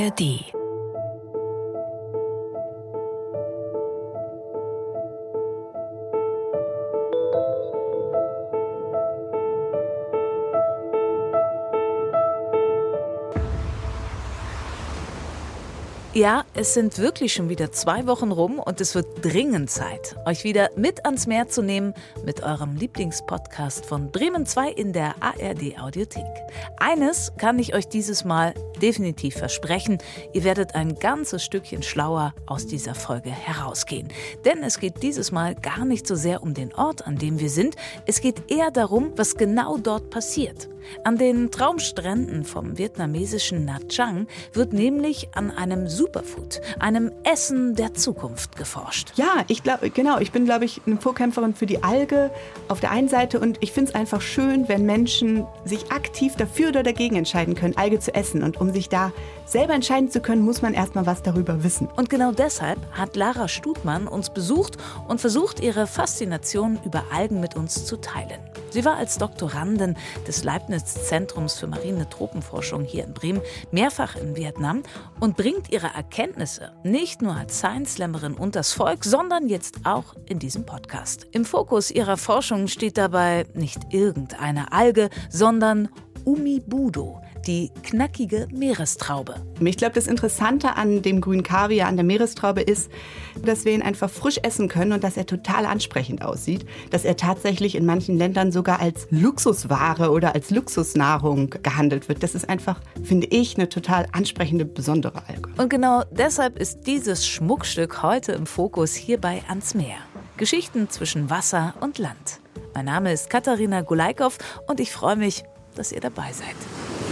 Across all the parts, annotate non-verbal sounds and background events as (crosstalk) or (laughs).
ARD Ja, es sind wirklich schon wieder zwei Wochen rum und es wird dringend Zeit, euch wieder mit ans Meer zu nehmen mit eurem Lieblingspodcast von Bremen 2 in der ARD Audiothek. Eines kann ich euch dieses Mal definitiv versprechen, ihr werdet ein ganzes Stückchen schlauer aus dieser Folge herausgehen. Denn es geht dieses Mal gar nicht so sehr um den Ort, an dem wir sind, es geht eher darum, was genau dort passiert. An den Traumstränden vom vietnamesischen Nha Trang wird nämlich an einem Superfood, einem Essen der Zukunft geforscht. Ja, ich glaube, genau, ich bin, glaube ich, eine Vorkämpferin für die Alge auf der einen Seite und ich finde es einfach schön, wenn Menschen sich aktiv dafür oder dagegen entscheiden können, Alge zu essen. Und um sich da selber entscheiden zu können, muss man erstmal was darüber wissen. Und genau deshalb hat Lara Stutmann uns besucht und versucht, ihre Faszination über Algen mit uns zu teilen. Sie war als Doktorandin des Leibniz-Zentrums für marine Tropenforschung hier in Bremen mehrfach in Vietnam und bringt ihre Erkenntnisse nicht nur als Science-Slammerin unters Volk, sondern jetzt auch in diesem Podcast. Im Fokus ihrer Forschung steht dabei nicht irgendeine Alge, sondern Umibudo, die knackige Meerestraube. Ich glaube, das Interessante an dem grünen Kaviar, an der Meerestraube ist, dass wir ihn einfach frisch essen können und dass er total ansprechend aussieht. Dass er tatsächlich in manchen Ländern sogar als Luxusware oder als Luxusnahrung gehandelt wird. Das ist einfach, finde ich, eine total ansprechende, besondere Alge. Und genau deshalb ist dieses Schmuckstück heute im Fokus hierbei ans Meer. Geschichten zwischen Wasser und Land. Mein Name ist Katharina Gulaikow und ich freue mich, dass ihr dabei seid.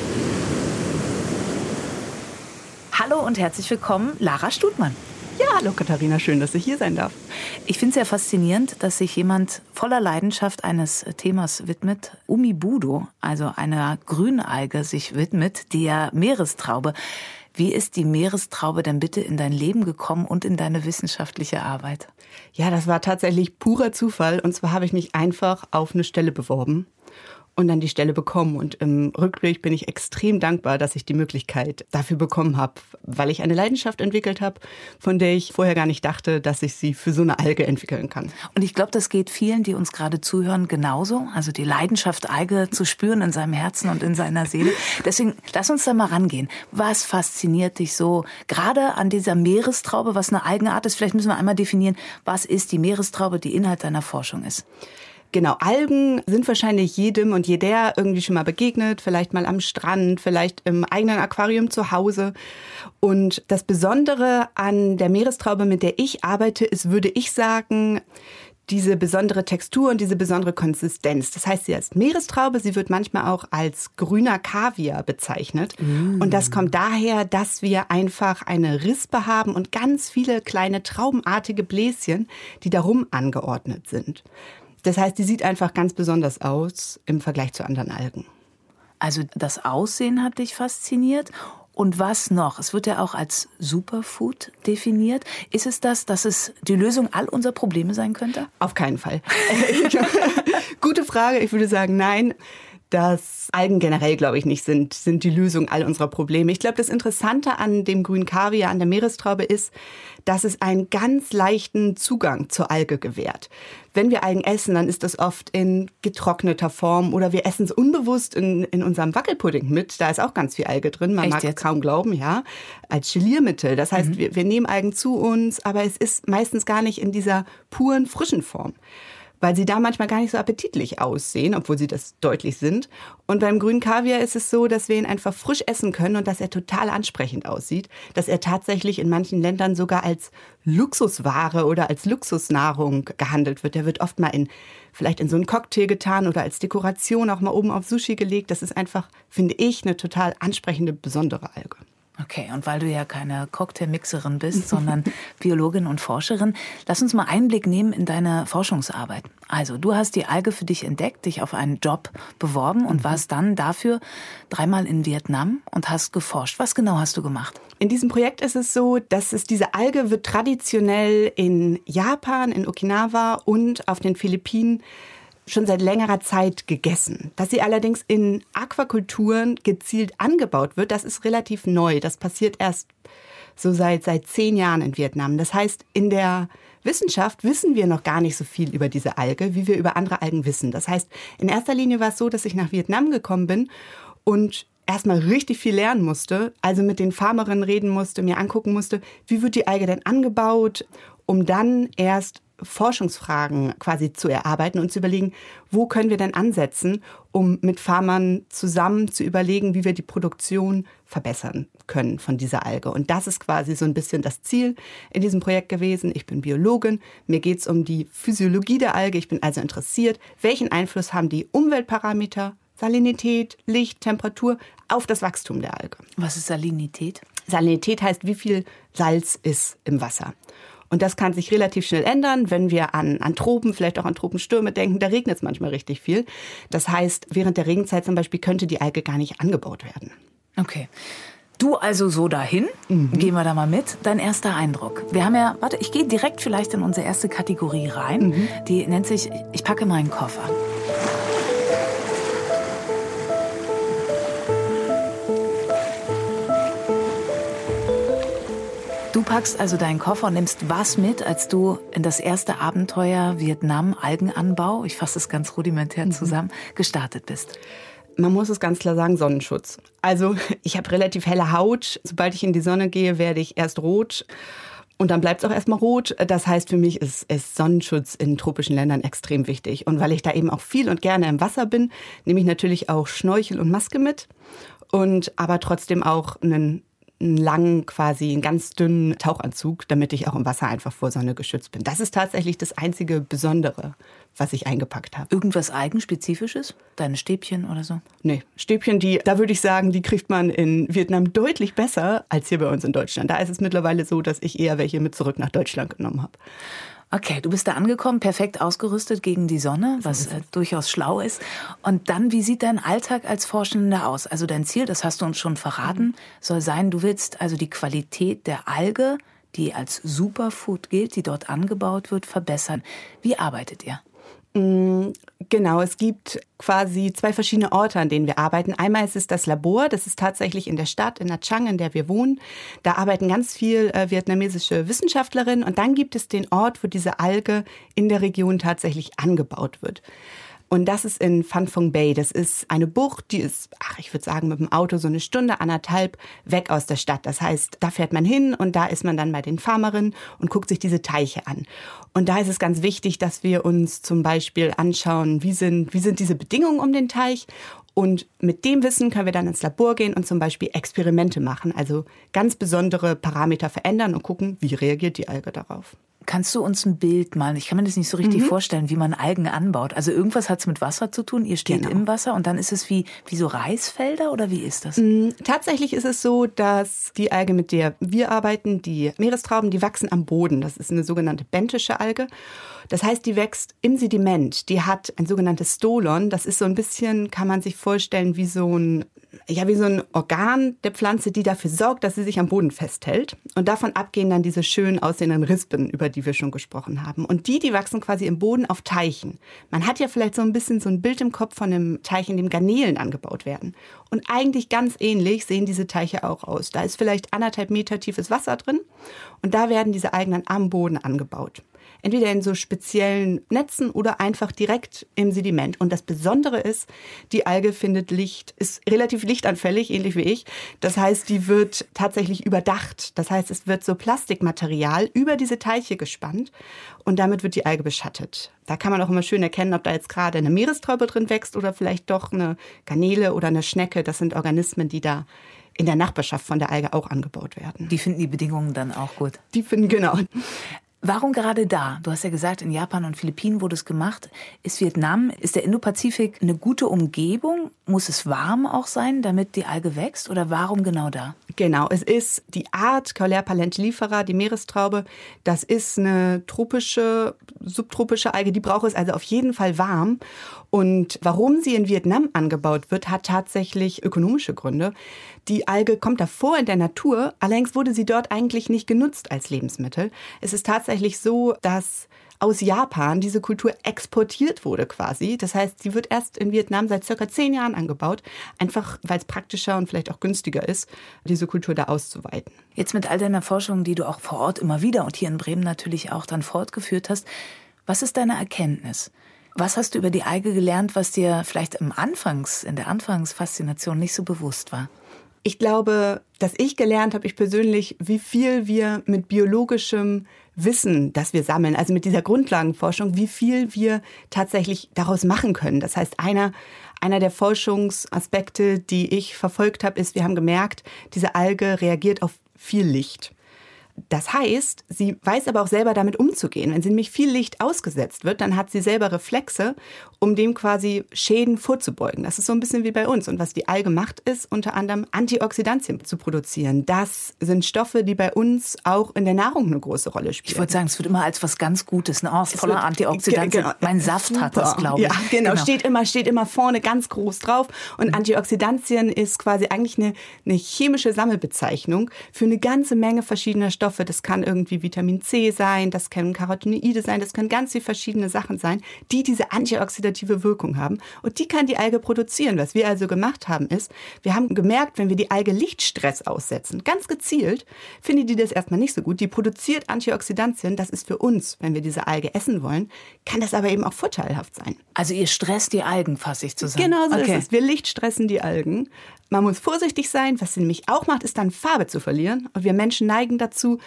Hallo und herzlich willkommen, Lara Stutmann. Ja, hallo Katharina, schön, dass ich hier sein darf. Ich finde es ja faszinierend, dass sich jemand voller Leidenschaft eines Themas widmet, Umibudo, also einer Grünalge, sich widmet, der Meerestraube. Wie ist die Meerestraube denn bitte in dein Leben gekommen und in deine wissenschaftliche Arbeit? Ja, das war tatsächlich purer Zufall. Und zwar habe ich mich einfach auf eine Stelle beworben und dann die Stelle bekommen. Und im Rückblick bin ich extrem dankbar, dass ich die Möglichkeit dafür bekommen habe, weil ich eine Leidenschaft entwickelt habe, von der ich vorher gar nicht dachte, dass ich sie für so eine Alge entwickeln kann. Und ich glaube, das geht vielen, die uns gerade zuhören, genauso. Also die Leidenschaft, Alge zu spüren in seinem Herzen und in seiner Seele. Deswegen lass uns da mal rangehen. Was fasziniert dich so gerade an dieser Meerestraube, was eine Algenart ist? Vielleicht müssen wir einmal definieren, was ist die Meerestraube, die Inhalt deiner Forschung ist. Genau, Algen sind wahrscheinlich jedem und jeder irgendwie schon mal begegnet, vielleicht mal am Strand, vielleicht im eigenen Aquarium zu Hause. Und das Besondere an der Meerestraube, mit der ich arbeite, ist, würde ich sagen, diese besondere Textur und diese besondere Konsistenz. Das heißt, sie ist Meerestraube, sie wird manchmal auch als grüner Kaviar bezeichnet. Mm. Und das kommt daher, dass wir einfach eine Rispe haben und ganz viele kleine traubenartige Bläschen, die darum angeordnet sind. Das heißt, die sieht einfach ganz besonders aus im Vergleich zu anderen Algen. Also das Aussehen hat dich fasziniert. Und was noch? Es wird ja auch als Superfood definiert. Ist es das, dass es die Lösung all unserer Probleme sein könnte? Auf keinen Fall. (laughs) Gute Frage. Ich würde sagen, nein dass Algen generell, glaube ich, nicht sind, sind die Lösung all unserer Probleme. Ich glaube, das Interessante an dem grünen Kaviar, an der Meerestraube ist, dass es einen ganz leichten Zugang zur Alge gewährt. Wenn wir Algen essen, dann ist das oft in getrockneter Form oder wir essen es unbewusst in, in unserem Wackelpudding mit. Da ist auch ganz viel Alge drin. Man Echt mag jetzt? kaum glauben, ja. Als Geliermittel. Das heißt, mhm. wir, wir nehmen Algen zu uns, aber es ist meistens gar nicht in dieser puren, frischen Form weil sie da manchmal gar nicht so appetitlich aussehen, obwohl sie das deutlich sind. Und beim grünen Kaviar ist es so, dass wir ihn einfach frisch essen können und dass er total ansprechend aussieht, dass er tatsächlich in manchen Ländern sogar als Luxusware oder als Luxusnahrung gehandelt wird. Der wird oft mal in vielleicht in so einen Cocktail getan oder als Dekoration auch mal oben auf Sushi gelegt. Das ist einfach, finde ich, eine total ansprechende, besondere Alge. Okay, und weil du ja keine Cocktailmixerin bist, sondern (laughs) Biologin und Forscherin, lass uns mal Einblick nehmen in deine Forschungsarbeit. Also, du hast die Alge für dich entdeckt, dich auf einen Job beworben und mhm. warst dann dafür dreimal in Vietnam und hast geforscht. Was genau hast du gemacht? In diesem Projekt ist es so, dass es diese Alge wird traditionell in Japan, in Okinawa und auf den Philippinen schon seit längerer Zeit gegessen. Dass sie allerdings in Aquakulturen gezielt angebaut wird, das ist relativ neu. Das passiert erst so seit, seit zehn Jahren in Vietnam. Das heißt, in der Wissenschaft wissen wir noch gar nicht so viel über diese Alge, wie wir über andere Algen wissen. Das heißt, in erster Linie war es so, dass ich nach Vietnam gekommen bin und erstmal richtig viel lernen musste, also mit den Farmerinnen reden musste, mir angucken musste, wie wird die Alge denn angebaut, um dann erst Forschungsfragen quasi zu erarbeiten und zu überlegen, wo können wir denn ansetzen, um mit Farmern zusammen zu überlegen, wie wir die Produktion verbessern können von dieser Alge. Und das ist quasi so ein bisschen das Ziel in diesem Projekt gewesen. Ich bin Biologin, mir geht es um die Physiologie der Alge, ich bin also interessiert, welchen Einfluss haben die Umweltparameter, Salinität, Licht, Temperatur auf das Wachstum der Alge. Was ist Salinität? Salinität heißt, wie viel Salz ist im Wasser. Und das kann sich relativ schnell ändern, wenn wir an, an Tropen, vielleicht auch an Tropenstürme denken. Da regnet es manchmal richtig viel. Das heißt, während der Regenzeit zum Beispiel könnte die Alge gar nicht angebaut werden. Okay. Du also so dahin, mhm. gehen wir da mal mit. Dein erster Eindruck. Wir haben ja, warte, ich gehe direkt vielleicht in unsere erste Kategorie rein. Mhm. Die nennt sich, ich packe meinen Koffer. Packst also deinen Koffer und nimmst was mit, als du in das erste Abenteuer Vietnam Algenanbau, ich fasse es ganz rudimentär mhm. zusammen, gestartet bist. Man muss es ganz klar sagen, Sonnenschutz. Also ich habe relativ helle Haut. Sobald ich in die Sonne gehe, werde ich erst rot. Und dann bleibt es auch erstmal rot. Das heißt, für mich ist, ist Sonnenschutz in tropischen Ländern extrem wichtig. Und weil ich da eben auch viel und gerne im Wasser bin, nehme ich natürlich auch Schnorchel und Maske mit. Und aber trotzdem auch einen einen langen, quasi einen ganz dünnen Tauchanzug, damit ich auch im Wasser einfach vor Sonne geschützt bin. Das ist tatsächlich das einzige Besondere, was ich eingepackt habe. Irgendwas Eigenspezifisches? Deine Stäbchen oder so? Nee, Stäbchen, die, da würde ich sagen, die kriegt man in Vietnam deutlich besser als hier bei uns in Deutschland. Da ist es mittlerweile so, dass ich eher welche mit zurück nach Deutschland genommen habe. Okay, du bist da angekommen, perfekt ausgerüstet gegen die Sonne, was äh, durchaus schlau ist. Und dann, wie sieht dein Alltag als Forschender aus? Also dein Ziel, das hast du uns schon verraten, soll sein, du willst also die Qualität der Alge, die als Superfood gilt, die dort angebaut wird, verbessern. Wie arbeitet ihr? Mm, genau, es gibt quasi zwei verschiedene Orte, an denen wir arbeiten. Einmal ist es das Labor, das ist tatsächlich in der Stadt, in Nha Trang, in der wir wohnen. Da arbeiten ganz viel äh, vietnamesische Wissenschaftlerinnen. Und dann gibt es den Ort, wo diese Alge in der Region tatsächlich angebaut wird. Und das ist in Phan Phong Bay. Das ist eine Bucht, die ist, ach, ich würde sagen, mit dem Auto so eine Stunde, anderthalb weg aus der Stadt. Das heißt, da fährt man hin und da ist man dann bei den Farmerinnen und guckt sich diese Teiche an. Und da ist es ganz wichtig, dass wir uns zum Beispiel anschauen, wie sind, wie sind diese Bedingungen um den Teich und mit dem Wissen können wir dann ins Labor gehen und zum Beispiel Experimente machen, also ganz besondere Parameter verändern und gucken, wie reagiert die Alge darauf. Kannst du uns ein Bild malen? Ich kann mir das nicht so richtig mhm. vorstellen, wie man Algen anbaut. Also irgendwas hat es mit Wasser zu tun. Ihr steht genau. im Wasser und dann ist es wie, wie so Reisfelder oder wie ist das? Mhm. Tatsächlich ist es so, dass die Alge, mit der wir arbeiten, die Meerestrauben, die wachsen am Boden. Das ist eine sogenannte bentische Alge. Das heißt, die wächst im Sediment. Die hat ein sogenanntes Stolon. Das ist so ein bisschen, kann man sich vorstellen, wie so ein ja, wie so ein Organ der Pflanze, die dafür sorgt, dass sie sich am Boden festhält. Und davon abgehen dann diese schön aussehenden Rispen, über die wir schon gesprochen haben. Und die, die wachsen quasi im Boden auf Teichen. Man hat ja vielleicht so ein bisschen so ein Bild im Kopf von einem Teich, in dem Garnelen angebaut werden. Und eigentlich ganz ähnlich sehen diese Teiche auch aus. Da ist vielleicht anderthalb Meter tiefes Wasser drin und da werden diese Algen dann am Boden angebaut entweder in so speziellen Netzen oder einfach direkt im Sediment. Und das Besondere ist, die Alge findet Licht, ist relativ lichtanfällig, ähnlich wie ich. Das heißt, die wird tatsächlich überdacht. Das heißt, es wird so Plastikmaterial über diese Teiche gespannt und damit wird die Alge beschattet. Da kann man auch immer schön erkennen, ob da jetzt gerade eine Meerestraube drin wächst oder vielleicht doch eine Garnele oder eine Schnecke. Das sind Organismen, die da in der Nachbarschaft von der Alge auch angebaut werden. Die finden die Bedingungen dann auch gut. Die finden, genau. Warum gerade da? Du hast ja gesagt, in Japan und Philippinen wurde es gemacht. Ist Vietnam, ist der Indopazifik eine gute Umgebung? Muss es warm auch sein, damit die Alge wächst? Oder warum genau da? Genau, es ist die Art Caulea palentilifera, die Meerestraube. Das ist eine tropische, subtropische Alge. Die braucht es also auf jeden Fall warm. Und warum sie in Vietnam angebaut wird, hat tatsächlich ökonomische Gründe. Die Alge kommt davor in der Natur, allerdings wurde sie dort eigentlich nicht genutzt als Lebensmittel. Es ist tatsächlich so, dass aus Japan diese Kultur exportiert wurde quasi. Das heißt, sie wird erst in Vietnam seit circa zehn Jahren angebaut, einfach weil es praktischer und vielleicht auch günstiger ist, diese Kultur da auszuweiten. Jetzt mit all deiner Forschung, die du auch vor Ort immer wieder und hier in Bremen natürlich auch dann fortgeführt hast, was ist deine Erkenntnis? Was hast du über die Alge gelernt, was dir vielleicht im Anfangs, in der Anfangsfaszination nicht so bewusst war? Ich glaube, dass ich gelernt habe, ich persönlich, wie viel wir mit biologischem Wissen, das wir sammeln, also mit dieser Grundlagenforschung, wie viel wir tatsächlich daraus machen können. Das heißt, einer, einer der Forschungsaspekte, die ich verfolgt habe, ist, wir haben gemerkt, diese Alge reagiert auf viel Licht. Das heißt, sie weiß aber auch selber damit umzugehen. Wenn sie nämlich viel Licht ausgesetzt wird, dann hat sie selber Reflexe, um dem quasi Schäden vorzubeugen. Das ist so ein bisschen wie bei uns. Und was die Alge macht, ist unter anderem Antioxidantien zu produzieren. Das sind Stoffe, die bei uns auch in der Nahrung eine große Rolle spielen. Ich würde sagen, es wird immer als was ganz Gutes, ne? Oh, voller wird, Antioxidantien. Genau, mein Saft super. hat das, glaube ich. Ja, genau, genau, Steht immer, steht immer vorne ganz groß drauf. Und mhm. Antioxidantien ist quasi eigentlich eine, eine chemische Sammelbezeichnung für eine ganze Menge verschiedener Stoffe. Das kann irgendwie Vitamin C sein, das können Carotinoide sein, das können ganz viele verschiedene Sachen sein, die diese Antioxidantien oxidative Wirkung haben. Und die kann die Alge produzieren. Was wir also gemacht haben, ist, wir haben gemerkt, wenn wir die Alge Lichtstress aussetzen, ganz gezielt, findet die das erstmal nicht so gut. Die produziert Antioxidantien. Das ist für uns, wenn wir diese Alge essen wollen, kann das aber eben auch vorteilhaft sein. Also ihr stresst die Algen, fasse ich zusammen. Genau so okay. ist es. Wir lichtstressen die Algen. Man muss vorsichtig sein. Was sie nämlich auch macht, ist dann Farbe zu verlieren. Und wir Menschen neigen dazu,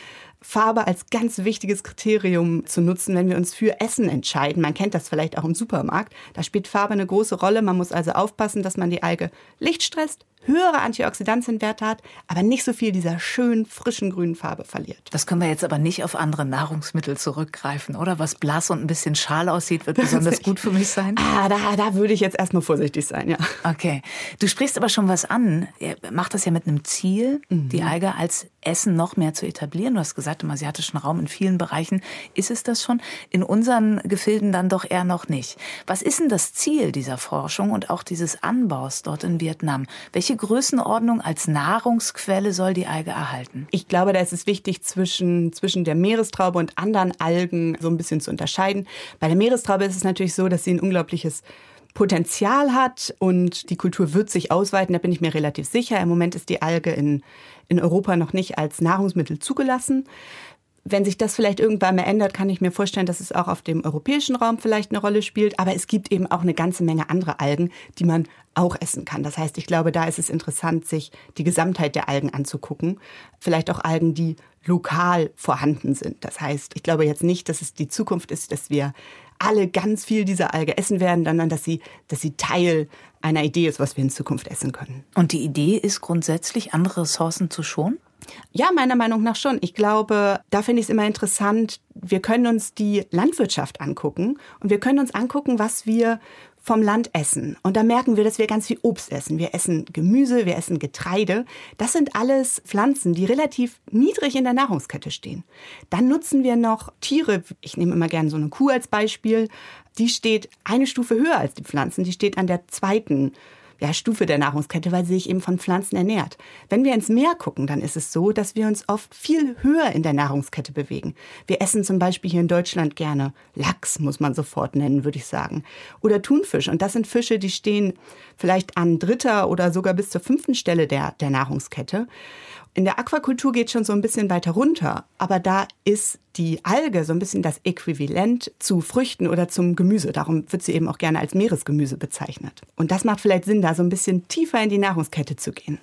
Farbe als ganz wichtiges Kriterium zu nutzen, wenn wir uns für Essen entscheiden. Man kennt das vielleicht auch im Supermarkt. Da spielt Farbe eine große Rolle. Man muss also aufpassen, dass man die Alge Licht stresst höhere Antioxidantienwerte hat, aber nicht so viel dieser schönen, frischen grünen Farbe verliert. Das können wir jetzt aber nicht auf andere Nahrungsmittel zurückgreifen, oder? Was blass und ein bisschen schal aussieht, wird besonders (laughs) gut für mich sein? Ah, da, da würde ich jetzt erstmal vorsichtig sein, ja. Okay. Du sprichst aber schon was an. Ihr macht das ja mit einem Ziel, mhm. die Alge als Essen noch mehr zu etablieren. Du hast gesagt, im asiatischen Raum in vielen Bereichen ist es das schon. In unseren Gefilden dann doch eher noch nicht. Was ist denn das Ziel dieser Forschung und auch dieses Anbaus dort in Vietnam? Welche welche Größenordnung als Nahrungsquelle soll die Alge erhalten? Ich glaube, da ist es wichtig, zwischen, zwischen der Meerestraube und anderen Algen so ein bisschen zu unterscheiden. Bei der Meerestraube ist es natürlich so, dass sie ein unglaubliches Potenzial hat und die Kultur wird sich ausweiten, da bin ich mir relativ sicher. Im Moment ist die Alge in, in Europa noch nicht als Nahrungsmittel zugelassen. Wenn sich das vielleicht irgendwann mal ändert, kann ich mir vorstellen, dass es auch auf dem europäischen Raum vielleicht eine Rolle spielt. Aber es gibt eben auch eine ganze Menge andere Algen, die man auch essen kann. Das heißt, ich glaube, da ist es interessant, sich die Gesamtheit der Algen anzugucken. Vielleicht auch Algen, die lokal vorhanden sind. Das heißt, ich glaube jetzt nicht, dass es die Zukunft ist, dass wir alle ganz viel dieser Alge essen werden, sondern dass sie, dass sie Teil einer Idee ist, was wir in Zukunft essen können. Und die Idee ist grundsätzlich, andere Ressourcen zu schonen? Ja, meiner Meinung nach schon. Ich glaube, da finde ich es immer interessant, wir können uns die Landwirtschaft angucken und wir können uns angucken, was wir vom Land essen. Und da merken wir, dass wir ganz viel Obst essen. Wir essen Gemüse, wir essen Getreide. Das sind alles Pflanzen, die relativ niedrig in der Nahrungskette stehen. Dann nutzen wir noch Tiere. Ich nehme immer gerne so eine Kuh als Beispiel. Die steht eine Stufe höher als die Pflanzen. Die steht an der zweiten ja, Stufe der Nahrungskette, weil sie sich eben von Pflanzen ernährt. Wenn wir ins Meer gucken, dann ist es so, dass wir uns oft viel höher in der Nahrungskette bewegen. Wir essen zum Beispiel hier in Deutschland gerne Lachs, muss man sofort nennen, würde ich sagen. Oder Thunfisch. Und das sind Fische, die stehen vielleicht an dritter oder sogar bis zur fünften Stelle der, der Nahrungskette. In der Aquakultur geht schon so ein bisschen weiter runter, aber da ist die Alge so ein bisschen das Äquivalent zu Früchten oder zum Gemüse. Darum wird sie eben auch gerne als Meeresgemüse bezeichnet. Und das macht vielleicht Sinn, da so ein bisschen tiefer in die Nahrungskette zu gehen.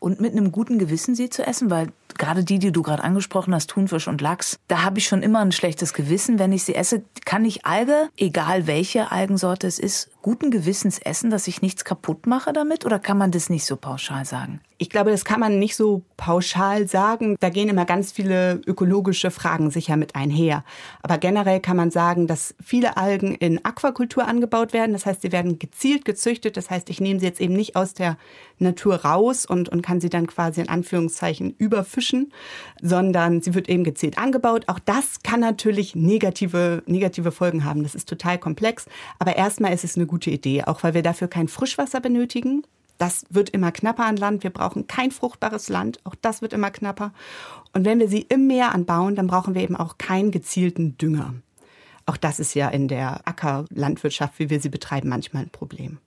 Und mit einem guten Gewissen sie zu essen, weil gerade die, die du gerade angesprochen hast, Thunfisch und Lachs, da habe ich schon immer ein schlechtes Gewissen, wenn ich sie esse. Kann ich Alge, egal welche Algensorte es ist, guten Gewissens essen, dass ich nichts kaputt mache damit? Oder kann man das nicht so pauschal sagen? Ich glaube, das kann man nicht so pauschal sagen. Da gehen immer ganz viele ökologische Fragen sicher mit einher. Aber generell kann man sagen, dass viele Algen in Aquakultur angebaut werden. Das heißt, sie werden gezielt gezüchtet. Das heißt, ich nehme sie jetzt eben nicht aus der Natur raus und, und kann sie dann quasi in Anführungszeichen überfischen, sondern sie wird eben gezielt angebaut. Auch das kann natürlich negative, negative Folgen haben. Das ist total komplex. Aber erstmal ist es eine gute Idee, auch weil wir dafür kein Frischwasser benötigen. Das wird immer knapper an Land. Wir brauchen kein fruchtbares Land. Auch das wird immer knapper. Und wenn wir sie im Meer anbauen, dann brauchen wir eben auch keinen gezielten Dünger. auch das ist ja in der Ackerlandwirtschaft, wie wir sie betreiben, manchmal ein Problem.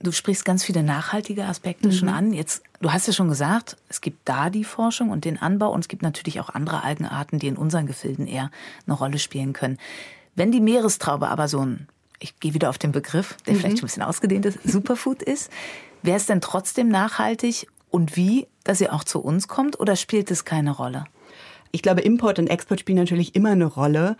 Du sprichst ganz viele nachhaltige Aspekte mhm. schon an. Jetzt, du hast ja schon gesagt, es gibt da die Forschung und den Anbau und es gibt natürlich auch andere Algenarten, die in unseren Gefilden eher eine Rolle spielen können. Wenn die Meerestraube aber so ein, ich gehe wieder auf den Begriff, der mhm. vielleicht ein bisschen ausgedehnt ist, Superfood ist, wäre es denn trotzdem nachhaltig und wie, dass sie auch zu uns kommt oder spielt es keine Rolle? Ich glaube, Import und Export spielen natürlich immer eine Rolle.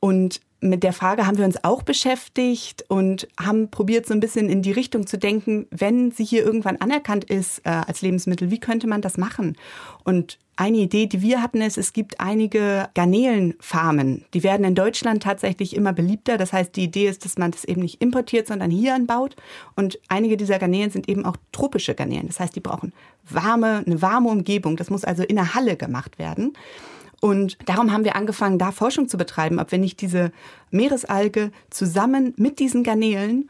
Und mit der Frage haben wir uns auch beschäftigt und haben probiert, so ein bisschen in die Richtung zu denken, wenn sie hier irgendwann anerkannt ist äh, als Lebensmittel, wie könnte man das machen? Und eine Idee, die wir hatten, ist, es gibt einige Garnelenfarmen. Die werden in Deutschland tatsächlich immer beliebter. Das heißt, die Idee ist, dass man das eben nicht importiert, sondern hier anbaut. Und einige dieser Garnelen sind eben auch tropische Garnelen. Das heißt, die brauchen warme, eine warme Umgebung. Das muss also in der Halle gemacht werden. Und darum haben wir angefangen, da Forschung zu betreiben, ob wir nicht diese Meeresalge zusammen mit diesen Garnelen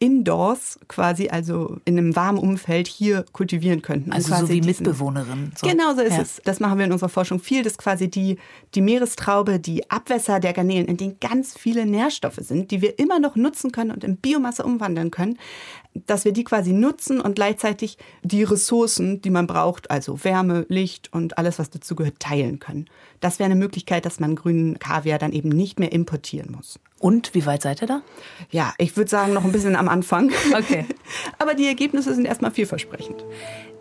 indoors quasi, also in einem warmen Umfeld hier kultivieren könnten. Also so wie Mitbewohnerin. So. Genau so ist ja. es. Das machen wir in unserer Forschung viel, dass quasi die, die Meerestraube, die Abwässer der Garnelen, in denen ganz viele Nährstoffe sind, die wir immer noch nutzen können und in Biomasse umwandeln können, dass wir die quasi nutzen und gleichzeitig die Ressourcen, die man braucht, also Wärme, Licht und alles, was dazu gehört, teilen können. Das wäre eine Möglichkeit, dass man grünen Kaviar dann eben nicht mehr importieren muss. Und wie weit seid ihr da? Ja, ich würde sagen, noch ein bisschen am Anfang. Okay. (laughs) Aber die Ergebnisse sind erstmal vielversprechend.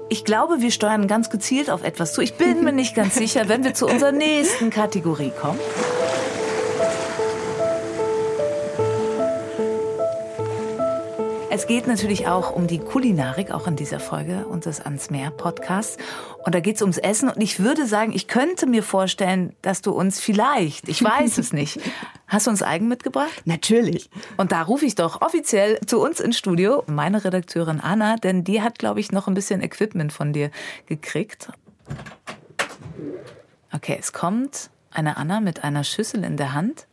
Ich glaube, wir steuern ganz gezielt auf etwas zu. Ich bin mir nicht ganz sicher, wenn wir zu unserer nächsten Kategorie kommen. Es geht natürlich auch um die Kulinarik, auch in dieser Folge unseres Ans Meer Podcasts. Und da geht es ums Essen. Und ich würde sagen, ich könnte mir vorstellen, dass du uns vielleicht, ich weiß es nicht, (laughs) hast du uns Eigen mitgebracht? Natürlich. Und da rufe ich doch offiziell zu uns ins Studio meine Redakteurin Anna, denn die hat, glaube ich, noch ein bisschen Equipment von dir gekriegt. Okay, es kommt eine Anna mit einer Schüssel in der Hand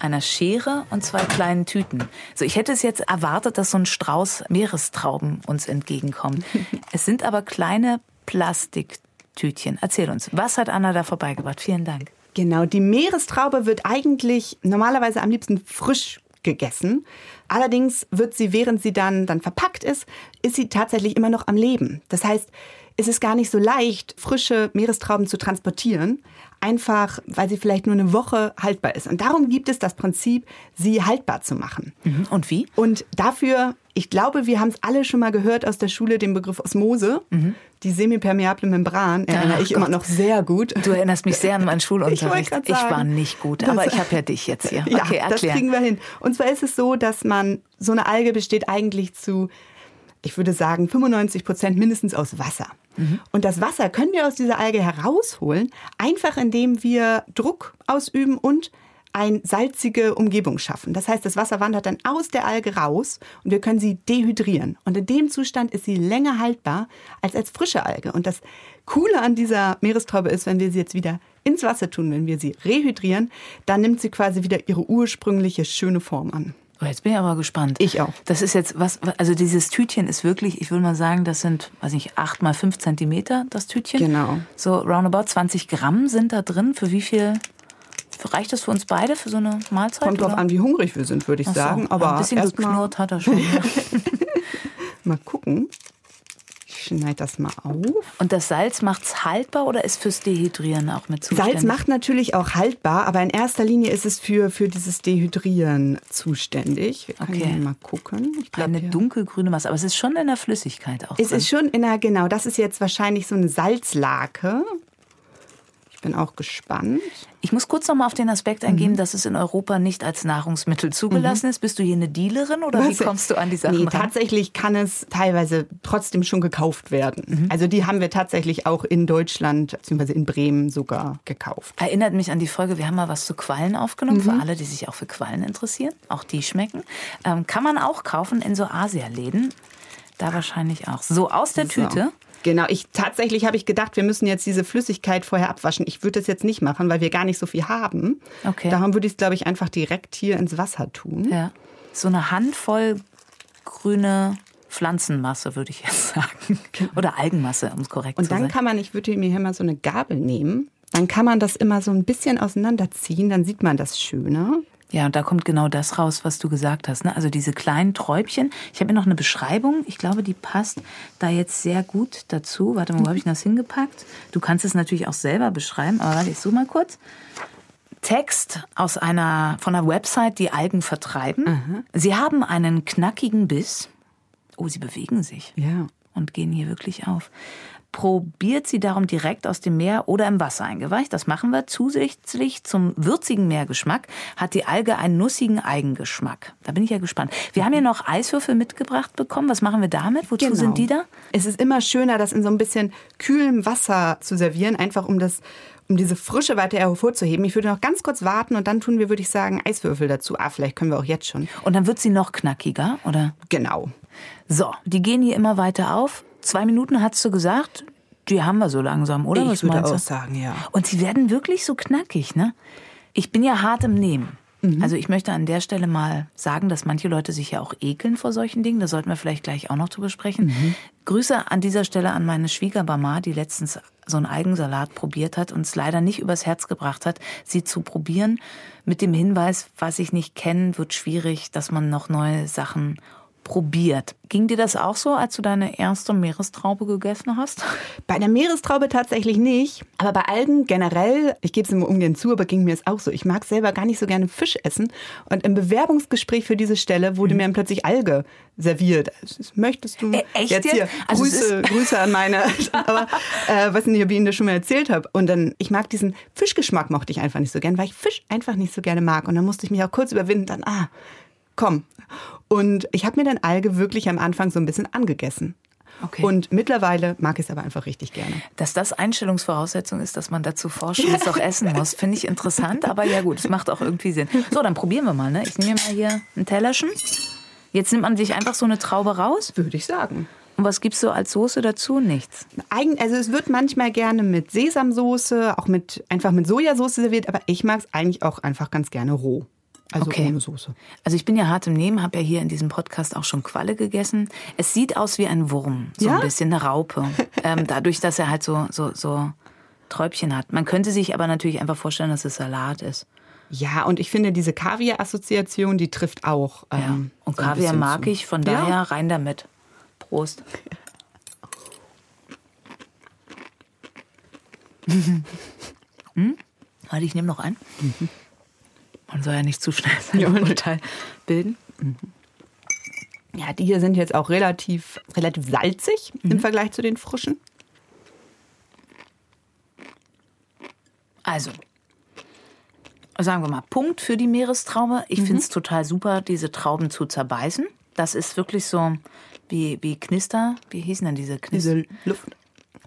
einer Schere und zwei kleinen Tüten. So, ich hätte es jetzt erwartet, dass so ein Strauß Meerestrauben uns entgegenkommt. (laughs) es sind aber kleine Plastiktütchen. Erzähl uns, was hat Anna da vorbeigebracht? Vielen Dank. Genau, die Meerestraube wird eigentlich normalerweise am liebsten frisch gegessen. Allerdings wird sie, während sie dann, dann verpackt ist, ist sie tatsächlich immer noch am Leben. Das heißt, es ist gar nicht so leicht, frische Meerestrauben zu transportieren einfach, weil sie vielleicht nur eine Woche haltbar ist. Und darum gibt es das Prinzip, sie haltbar zu machen. Mhm. Und wie? Und dafür, ich glaube, wir haben es alle schon mal gehört aus der Schule, den Begriff Osmose. Mhm. Die semipermeable Membran erinnere Ach ich Gott. immer noch sehr gut. Du erinnerst mich sehr an meinen (laughs) Schulunterricht. Ich, ich war nicht gut, aber das, ich habe ja dich jetzt hier. Ja, okay, das kriegen wir hin. Und zwar ist es so, dass man, so eine Alge besteht eigentlich zu ich würde sagen, 95 Prozent mindestens aus Wasser. Mhm. Und das Wasser können wir aus dieser Alge herausholen, einfach indem wir Druck ausüben und eine salzige Umgebung schaffen. Das heißt, das Wasser wandert dann aus der Alge raus und wir können sie dehydrieren. Und in dem Zustand ist sie länger haltbar als als frische Alge. Und das Coole an dieser Meerestraube ist, wenn wir sie jetzt wieder ins Wasser tun, wenn wir sie rehydrieren, dann nimmt sie quasi wieder ihre ursprüngliche schöne Form an. Oh, jetzt bin ich aber gespannt. Ich auch. Das ist jetzt was, also dieses Tütchen ist wirklich, ich würde mal sagen, das sind, weiß nicht, acht mal fünf Zentimeter, das Tütchen. Genau. So roundabout 20 Gramm sind da drin. Für wie viel reicht das für uns beide für so eine Mahlzeit? Kommt drauf an, wie hungrig wir sind, würde ich so. sagen. Aber ein bisschen geknurrt hat er schon. (laughs) mal gucken schneide das mal auf. Und das Salz macht es haltbar oder ist fürs Dehydrieren auch mit zuständig? Salz macht natürlich auch haltbar, aber in erster Linie ist es für, für dieses Dehydrieren zuständig. Wir können okay. mal gucken. Ich glaub, eine dunkelgrüne Masse, aber es ist schon in der Flüssigkeit auch. Es drin. ist schon in der, genau, das ist jetzt wahrscheinlich so eine Salzlake bin auch gespannt. Ich muss kurz noch mal auf den Aspekt eingehen, mhm. dass es in Europa nicht als Nahrungsmittel zugelassen mhm. ist. Bist du hier eine Dealerin oder Was? wie kommst du an die Sachen nee, ran? Tatsächlich kann es teilweise trotzdem schon gekauft werden. Mhm. Also die haben wir tatsächlich auch in Deutschland bzw. in Bremen sogar gekauft. Erinnert mich an die Folge, wir haben mal was zu Quallen aufgenommen, für mhm. alle, die sich auch für Quallen interessieren. Auch die schmecken. Ähm, kann man auch kaufen in so Asialäden. Da wahrscheinlich auch. So aus der so. Tüte. Genau, ich tatsächlich habe ich gedacht, wir müssen jetzt diese Flüssigkeit vorher abwaschen. Ich würde das jetzt nicht machen, weil wir gar nicht so viel haben. Okay. Darum würde ich es, glaube ich, einfach direkt hier ins Wasser tun. Ja. So eine Handvoll grüne Pflanzenmasse, würde ich jetzt (laughs) sagen. Oder Algenmasse, um es korrekt Und zu sagen. Und dann kann man, ich würde mir hier mal so eine Gabel nehmen. dann kann man das immer so ein bisschen auseinanderziehen, dann sieht man das schöner. Ja, und da kommt genau das raus, was du gesagt hast. Ne? Also diese kleinen Träubchen. Ich habe mir noch eine Beschreibung. Ich glaube, die passt da jetzt sehr gut dazu. Warte mal, wo habe ich das hingepackt? Du kannst es natürlich auch selber beschreiben, aber warte, ich suche mal kurz. Text aus einer von einer Website, die Algen vertreiben. Mhm. Sie haben einen knackigen Biss. Oh, sie bewegen sich. Ja. Und gehen hier wirklich auf probiert sie darum direkt aus dem Meer oder im Wasser eingeweicht. Das machen wir. Zusätzlich zum würzigen Meergeschmack hat die Alge einen nussigen Eigengeschmack. Da bin ich ja gespannt. Wir haben hier noch Eiswürfel mitgebracht bekommen. Was machen wir damit? Wozu genau. sind die da? Es ist immer schöner, das in so ein bisschen kühlem Wasser zu servieren, einfach um das um diese Frische weiter hervorzuheben. Ich würde noch ganz kurz warten und dann tun wir, würde ich sagen, Eiswürfel dazu. Ah, vielleicht können wir auch jetzt schon. Und dann wird sie noch knackiger, oder? Genau. So, die gehen hier immer weiter auf. Zwei Minuten hast du gesagt, die haben wir so langsam, oder? Ich Was würde auch sagen, ja. Und sie werden wirklich so knackig, ne? Ich bin ja hart im Nehmen. Mhm. Also ich möchte an der Stelle mal sagen, dass manche Leute sich ja auch ekeln vor solchen Dingen. Da sollten wir vielleicht gleich auch noch drüber sprechen. Mhm. Grüße an dieser Stelle an meine Schwiegerbama, die letztens so einen Eigensalat probiert hat und es leider nicht übers Herz gebracht hat, sie zu probieren. Mit dem Hinweis, was ich nicht kenne, wird schwierig, dass man noch neue Sachen probiert. Ging dir das auch so, als du deine erste Meerestraube gegessen hast? Bei der Meerestraube tatsächlich nicht. Aber bei Algen generell, ich gebe es immer ungern zu, aber ging mir es auch so. Ich mag selber gar nicht so gerne Fisch essen. Und im Bewerbungsgespräch für diese Stelle wurde mhm. mir dann plötzlich Alge serviert. Möchtest du äh, echt jetzt hier also Grüße, Grüße an meine, (laughs) aber äh, was nicht, ob ich Ihnen das schon mal erzählt habe. Und dann, ich mag diesen Fischgeschmack mochte ich einfach nicht so gern, weil ich Fisch einfach nicht so gerne mag. Und dann musste ich mich auch kurz überwinden, dann, ah, komm. Und ich habe mir dann Alge wirklich am Anfang so ein bisschen angegessen. Okay. Und mittlerweile mag ich es aber einfach richtig gerne. Dass das Einstellungsvoraussetzung ist, dass man dazu forscht und es auch (laughs) essen muss, finde ich interessant. Aber ja gut, es macht auch irgendwie Sinn. So, dann probieren wir mal. Ne? Ich nehme mal hier ein Tellerchen. Jetzt nimmt man sich einfach so eine Traube raus. Würde ich sagen. Und was gibst du als Soße dazu? Nichts. Eigen, also es wird manchmal gerne mit Sesamsoße, auch mit einfach mit Sojasauce serviert, aber ich mag es eigentlich auch einfach ganz gerne roh. Also okay. ohne Soße. Also ich bin ja hart im Nehmen, habe ja hier in diesem Podcast auch schon Qualle gegessen. Es sieht aus wie ein Wurm, so ja? ein bisschen eine Raupe. (laughs) ähm, dadurch, dass er halt so, so, so Träubchen hat. Man könnte sich aber natürlich einfach vorstellen, dass es Salat ist. Ja, und ich finde, diese Kaviar-Assoziation, die trifft auch. Ähm, ja. Und so Kaviar mag zu. ich, von daher ja. rein damit. Prost. (laughs) hm? Warte, ich nehme noch einen. Mhm. (laughs) Man soll ja nicht zu schnell (laughs) sein ja. Urteil bilden. Mhm. Ja, die hier sind jetzt auch relativ, relativ salzig mhm. im Vergleich zu den frischen. Also, sagen wir mal, Punkt für die Meerestraube. Ich mhm. finde es total super, diese Trauben zu zerbeißen. Das ist wirklich so wie, wie Knister. Wie hießen denn diese Knister? Diese Luft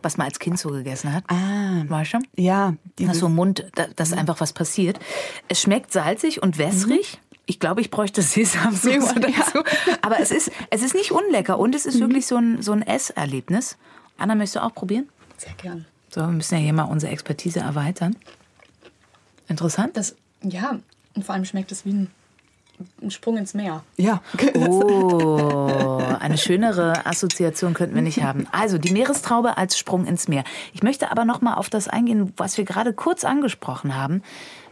was man als Kind so gegessen hat. Ah. Weißt du? Ja. Das so im Mund, da, dass mhm. einfach was passiert. Es schmeckt salzig und wässrig. Mhm. Ich glaube, ich bräuchte Sesamsoße dazu. Aber es ist, es ist nicht unlecker und es ist mhm. wirklich so ein, so ein Esserlebnis. Anna, möchtest du auch probieren? Sehr gern. So, wir müssen ja hier mal unsere Expertise erweitern. Interessant. Das, ja, und vor allem schmeckt es wie ein ein Sprung ins Meer. Ja. Oh, eine schönere Assoziation könnten wir nicht haben. Also die Meerestraube als Sprung ins Meer. Ich möchte aber noch mal auf das eingehen, was wir gerade kurz angesprochen haben.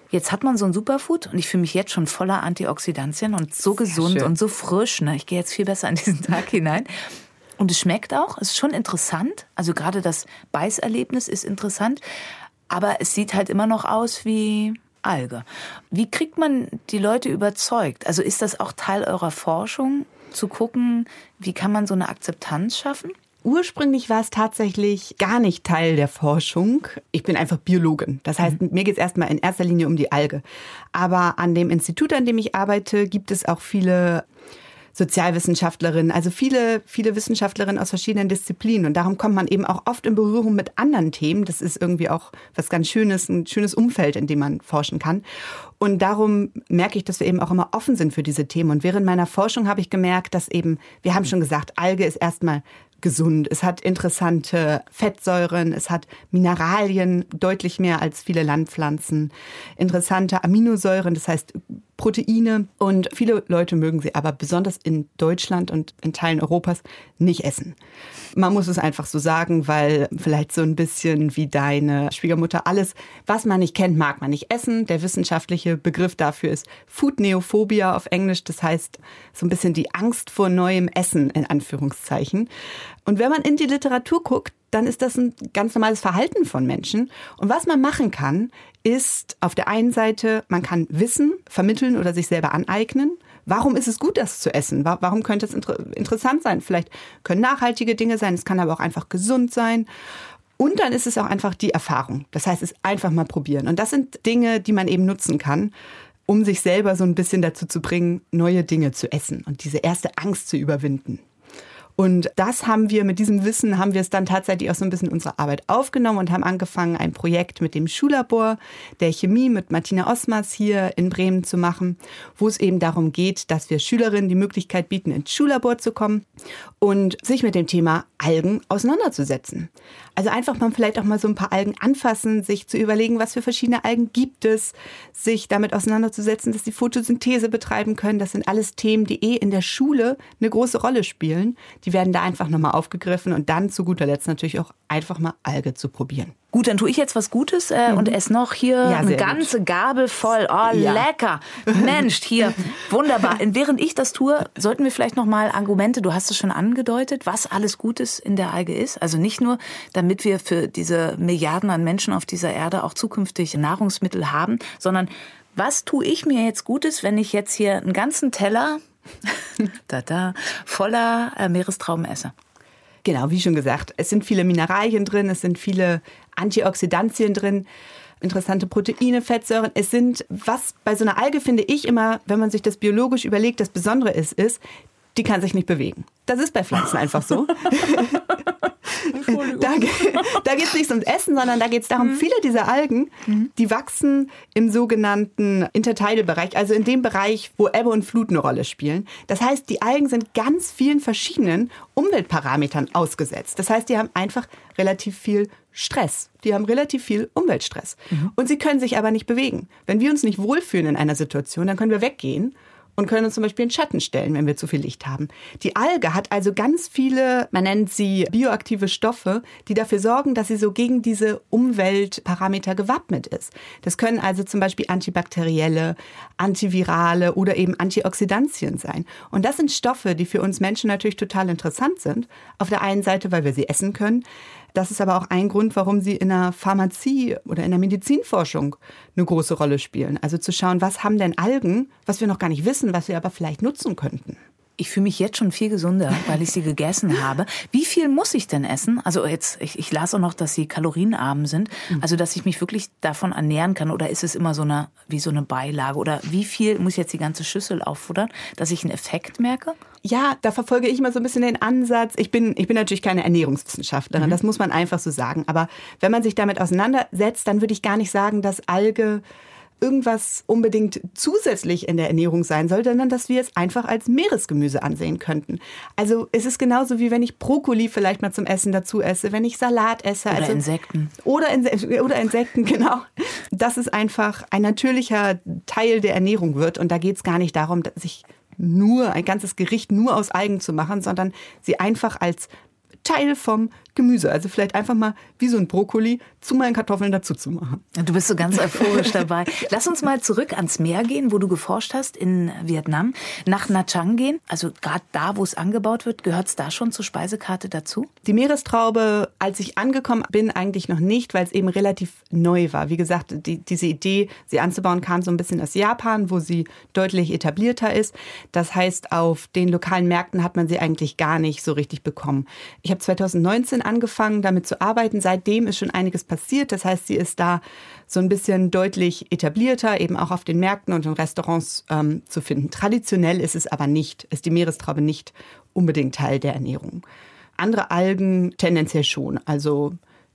Jetzt hat man so ein Superfood und ich fühle mich jetzt schon voller Antioxidantien und so gesund und so frisch. Ne? Ich gehe jetzt viel besser an diesen Tag hinein. Und es schmeckt auch, es ist schon interessant. Also gerade das Beißerlebnis ist interessant. Aber es sieht halt immer noch aus wie Alge. Wie kriegt man die Leute überzeugt? Also ist das auch Teil eurer Forschung, zu gucken, wie kann man so eine Akzeptanz schaffen? Ursprünglich war es tatsächlich gar nicht Teil der Forschung. Ich bin einfach Biologin. Das heißt, mhm. mir geht es erstmal in erster Linie um die Alge. Aber an dem Institut, an dem ich arbeite, gibt es auch viele Sozialwissenschaftlerinnen, also viele, viele Wissenschaftlerinnen aus verschiedenen Disziplinen. Und darum kommt man eben auch oft in Berührung mit anderen Themen. Das ist irgendwie auch was ganz Schönes, ein schönes Umfeld, in dem man forschen kann. Und darum merke ich, dass wir eben auch immer offen sind für diese Themen. Und während meiner Forschung habe ich gemerkt, dass eben, wir haben schon gesagt, Alge ist erstmal gesund. Es hat interessante Fettsäuren, es hat Mineralien, deutlich mehr als viele Landpflanzen, interessante Aminosäuren, das heißt Proteine. Und viele Leute mögen sie aber besonders in Deutschland und in Teilen Europas nicht essen. Man muss es einfach so sagen, weil vielleicht so ein bisschen wie deine Schwiegermutter alles, was man nicht kennt, mag man nicht essen. Der wissenschaftliche Begriff dafür ist Foodneophobia auf Englisch. Das heißt so ein bisschen die Angst vor neuem Essen in Anführungszeichen. Und wenn man in die Literatur guckt, dann ist das ein ganz normales Verhalten von Menschen. Und was man machen kann, ist auf der einen Seite, man kann Wissen vermitteln oder sich selber aneignen. Warum ist es gut, das zu essen? Warum könnte es inter interessant sein? Vielleicht können nachhaltige Dinge sein, es kann aber auch einfach gesund sein. Und dann ist es auch einfach die Erfahrung. Das heißt, es einfach mal probieren. Und das sind Dinge, die man eben nutzen kann, um sich selber so ein bisschen dazu zu bringen, neue Dinge zu essen und diese erste Angst zu überwinden. Und das haben wir, mit diesem Wissen haben wir es dann tatsächlich auch so ein bisschen unsere Arbeit aufgenommen und haben angefangen, ein Projekt mit dem Schullabor der Chemie mit Martina Osmers hier in Bremen zu machen, wo es eben darum geht, dass wir Schülerinnen die Möglichkeit bieten, ins Schullabor zu kommen und sich mit dem Thema Algen auseinanderzusetzen. Also einfach mal vielleicht auch mal so ein paar Algen anfassen, sich zu überlegen, was für verschiedene Algen gibt es, sich damit auseinanderzusetzen, dass die Photosynthese betreiben können. Das sind alles Themen, die eh in der Schule eine große Rolle spielen. Die werden da einfach nochmal aufgegriffen und dann zu guter Letzt natürlich auch einfach mal Alge zu probieren. Gut, dann tue ich jetzt was Gutes äh, mhm. und esse noch hier ja, eine ganze gut. Gabel voll. Oh, ja. lecker. Mensch, hier. (laughs) Wunderbar. Während ich das tue, sollten wir vielleicht noch mal Argumente, du hast es schon angedeutet, was alles Gutes in der Alge ist. Also nicht nur, damit wir für diese Milliarden an Menschen auf dieser Erde auch zukünftig Nahrungsmittel haben, sondern was tue ich mir jetzt Gutes, wenn ich jetzt hier einen ganzen Teller (laughs) da, da, voller äh, Meerestrauben esse. Genau, wie schon gesagt, es sind viele Mineralien drin, es sind viele Antioxidantien drin, interessante Proteine, Fettsäuren. Es sind, was bei so einer Alge finde ich immer, wenn man sich das biologisch überlegt, das Besondere ist, ist, die kann sich nicht bewegen. Das ist bei Pflanzen einfach so. (laughs) da, da geht es nicht ums Essen, sondern da geht es darum, mhm. viele dieser Algen, mhm. die wachsen im sogenannten Intertidal-Bereich, also in dem Bereich, wo Ebbe und Flut eine Rolle spielen. Das heißt, die Algen sind ganz vielen verschiedenen Umweltparametern ausgesetzt. Das heißt, die haben einfach relativ viel Stress. Die haben relativ viel Umweltstress. Mhm. Und sie können sich aber nicht bewegen. Wenn wir uns nicht wohlfühlen in einer Situation, dann können wir weggehen und können uns zum Beispiel in Schatten stellen, wenn wir zu viel Licht haben. Die Alge hat also ganz viele, man nennt sie bioaktive Stoffe, die dafür sorgen, dass sie so gegen diese Umweltparameter gewappnet ist. Das können also zum Beispiel antibakterielle, antivirale oder eben Antioxidantien sein. Und das sind Stoffe, die für uns Menschen natürlich total interessant sind. Auf der einen Seite, weil wir sie essen können. Das ist aber auch ein Grund, warum sie in der Pharmazie oder in der Medizinforschung eine große Rolle spielen. Also zu schauen, was haben denn Algen, was wir noch gar nicht wissen, was wir aber vielleicht nutzen könnten. Ich fühle mich jetzt schon viel gesünder, weil ich sie gegessen habe. Wie viel muss ich denn essen? Also jetzt, ich, ich las auch noch, dass sie kalorienarm sind. Mhm. Also, dass ich mich wirklich davon ernähren kann. Oder ist es immer so eine, wie so eine Beilage? Oder wie viel muss ich jetzt die ganze Schüssel auffuttern, dass ich einen Effekt merke? Ja, da verfolge ich immer so ein bisschen den Ansatz. Ich bin, ich bin natürlich keine Ernährungswissenschaftlerin, mhm. das muss man einfach so sagen. Aber wenn man sich damit auseinandersetzt, dann würde ich gar nicht sagen, dass Alge irgendwas unbedingt zusätzlich in der Ernährung sein soll, sondern dass wir es einfach als Meeresgemüse ansehen könnten. Also es ist genauso wie wenn ich Brokkoli vielleicht mal zum Essen dazu esse, wenn ich Salat esse. Oder also, Insekten. Oder, In oder Insekten, (laughs) genau. Dass es einfach ein natürlicher Teil der Ernährung wird. Und da geht es gar nicht darum, sich nur ein ganzes Gericht nur aus Algen zu machen, sondern sie einfach als Teil vom Gemüse. Also vielleicht einfach mal wie so ein Brokkoli zu meinen Kartoffeln dazu zu machen. Du bist so ganz euphorisch dabei. Lass uns mal zurück ans Meer gehen, wo du geforscht hast in Vietnam. Nach Nha Trang gehen, also gerade da, wo es angebaut wird, gehört es da schon zur Speisekarte dazu? Die Meerestraube, als ich angekommen bin, eigentlich noch nicht, weil es eben relativ neu war. Wie gesagt, die, diese Idee, sie anzubauen, kam so ein bisschen aus Japan, wo sie deutlich etablierter ist. Das heißt, auf den lokalen Märkten hat man sie eigentlich gar nicht so richtig bekommen. Ich habe 2019 angefangen, damit zu arbeiten. Seitdem ist schon einiges passiert. Das heißt, sie ist da so ein bisschen deutlich etablierter, eben auch auf den Märkten und in Restaurants ähm, zu finden. Traditionell ist es aber nicht, ist die Meerestraube nicht unbedingt Teil der Ernährung. Andere Algen tendenziell schon. Also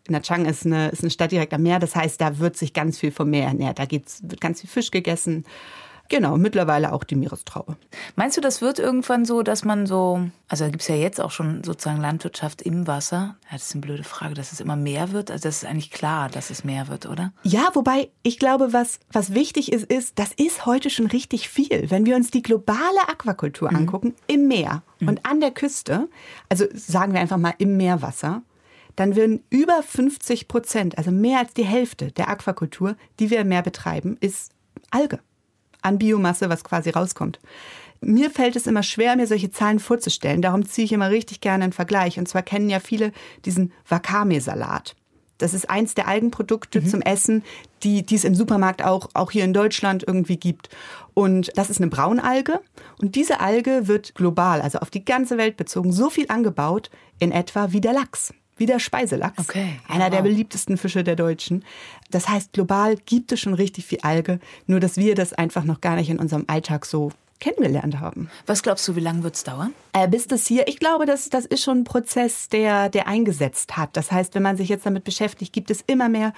Nha Trang ist eine, ist eine Stadt direkt am Meer, das heißt, da wird sich ganz viel vom Meer ernährt. Da geht's, wird ganz viel Fisch gegessen. Genau, mittlerweile auch die Meerestraube. Meinst du, das wird irgendwann so, dass man so, also da gibt es ja jetzt auch schon sozusagen Landwirtschaft im Wasser. Ja, das ist eine blöde Frage, dass es immer mehr wird. Also das ist eigentlich klar, dass es mehr wird, oder? Ja, wobei ich glaube, was, was wichtig ist, ist, das ist heute schon richtig viel. Wenn wir uns die globale Aquakultur mhm. angucken, im Meer mhm. und an der Küste, also sagen wir einfach mal im Meerwasser, dann würden über 50 Prozent, also mehr als die Hälfte der Aquakultur, die wir im Meer betreiben, ist Alge an Biomasse, was quasi rauskommt. Mir fällt es immer schwer, mir solche Zahlen vorzustellen. Darum ziehe ich immer richtig gerne einen Vergleich. Und zwar kennen ja viele diesen Wakame-Salat. Das ist eins der Algenprodukte mhm. zum Essen, die, die es im Supermarkt auch, auch hier in Deutschland irgendwie gibt. Und das ist eine Braunalge. Und diese Alge wird global, also auf die ganze Welt bezogen, so viel angebaut in etwa wie der Lachs wie der Speiselachs. Okay. Einer wow. der beliebtesten Fische der Deutschen. Das heißt, global gibt es schon richtig viel Alge, nur dass wir das einfach noch gar nicht in unserem Alltag so kennengelernt haben. Was glaubst du, wie lange wird es dauern? Äh, bis das hier, ich glaube, das, das ist schon ein Prozess, der, der eingesetzt hat. Das heißt, wenn man sich jetzt damit beschäftigt, gibt es immer mehr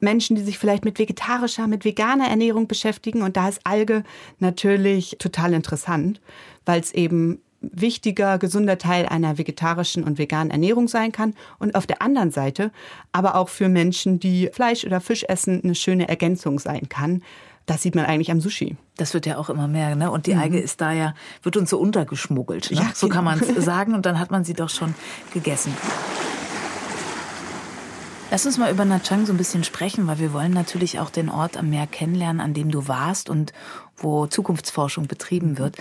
Menschen, die sich vielleicht mit vegetarischer, mit veganer Ernährung beschäftigen. Und da ist Alge natürlich total interessant, weil es eben wichtiger, gesunder Teil einer vegetarischen und veganen Ernährung sein kann und auf der anderen Seite aber auch für Menschen, die Fleisch oder Fisch essen, eine schöne Ergänzung sein kann. Das sieht man eigentlich am Sushi. Das wird ja auch immer mehr, ne? Und die mhm. Alge ist da ja, wird uns so untergeschmuggelt. Ne? Ja, so genau. kann man es (laughs) sagen und dann hat man sie doch schon gegessen. Lass uns mal über Nha Trang so ein bisschen sprechen, weil wir wollen natürlich auch den Ort am Meer kennenlernen, an dem du warst und wo Zukunftsforschung betrieben wird.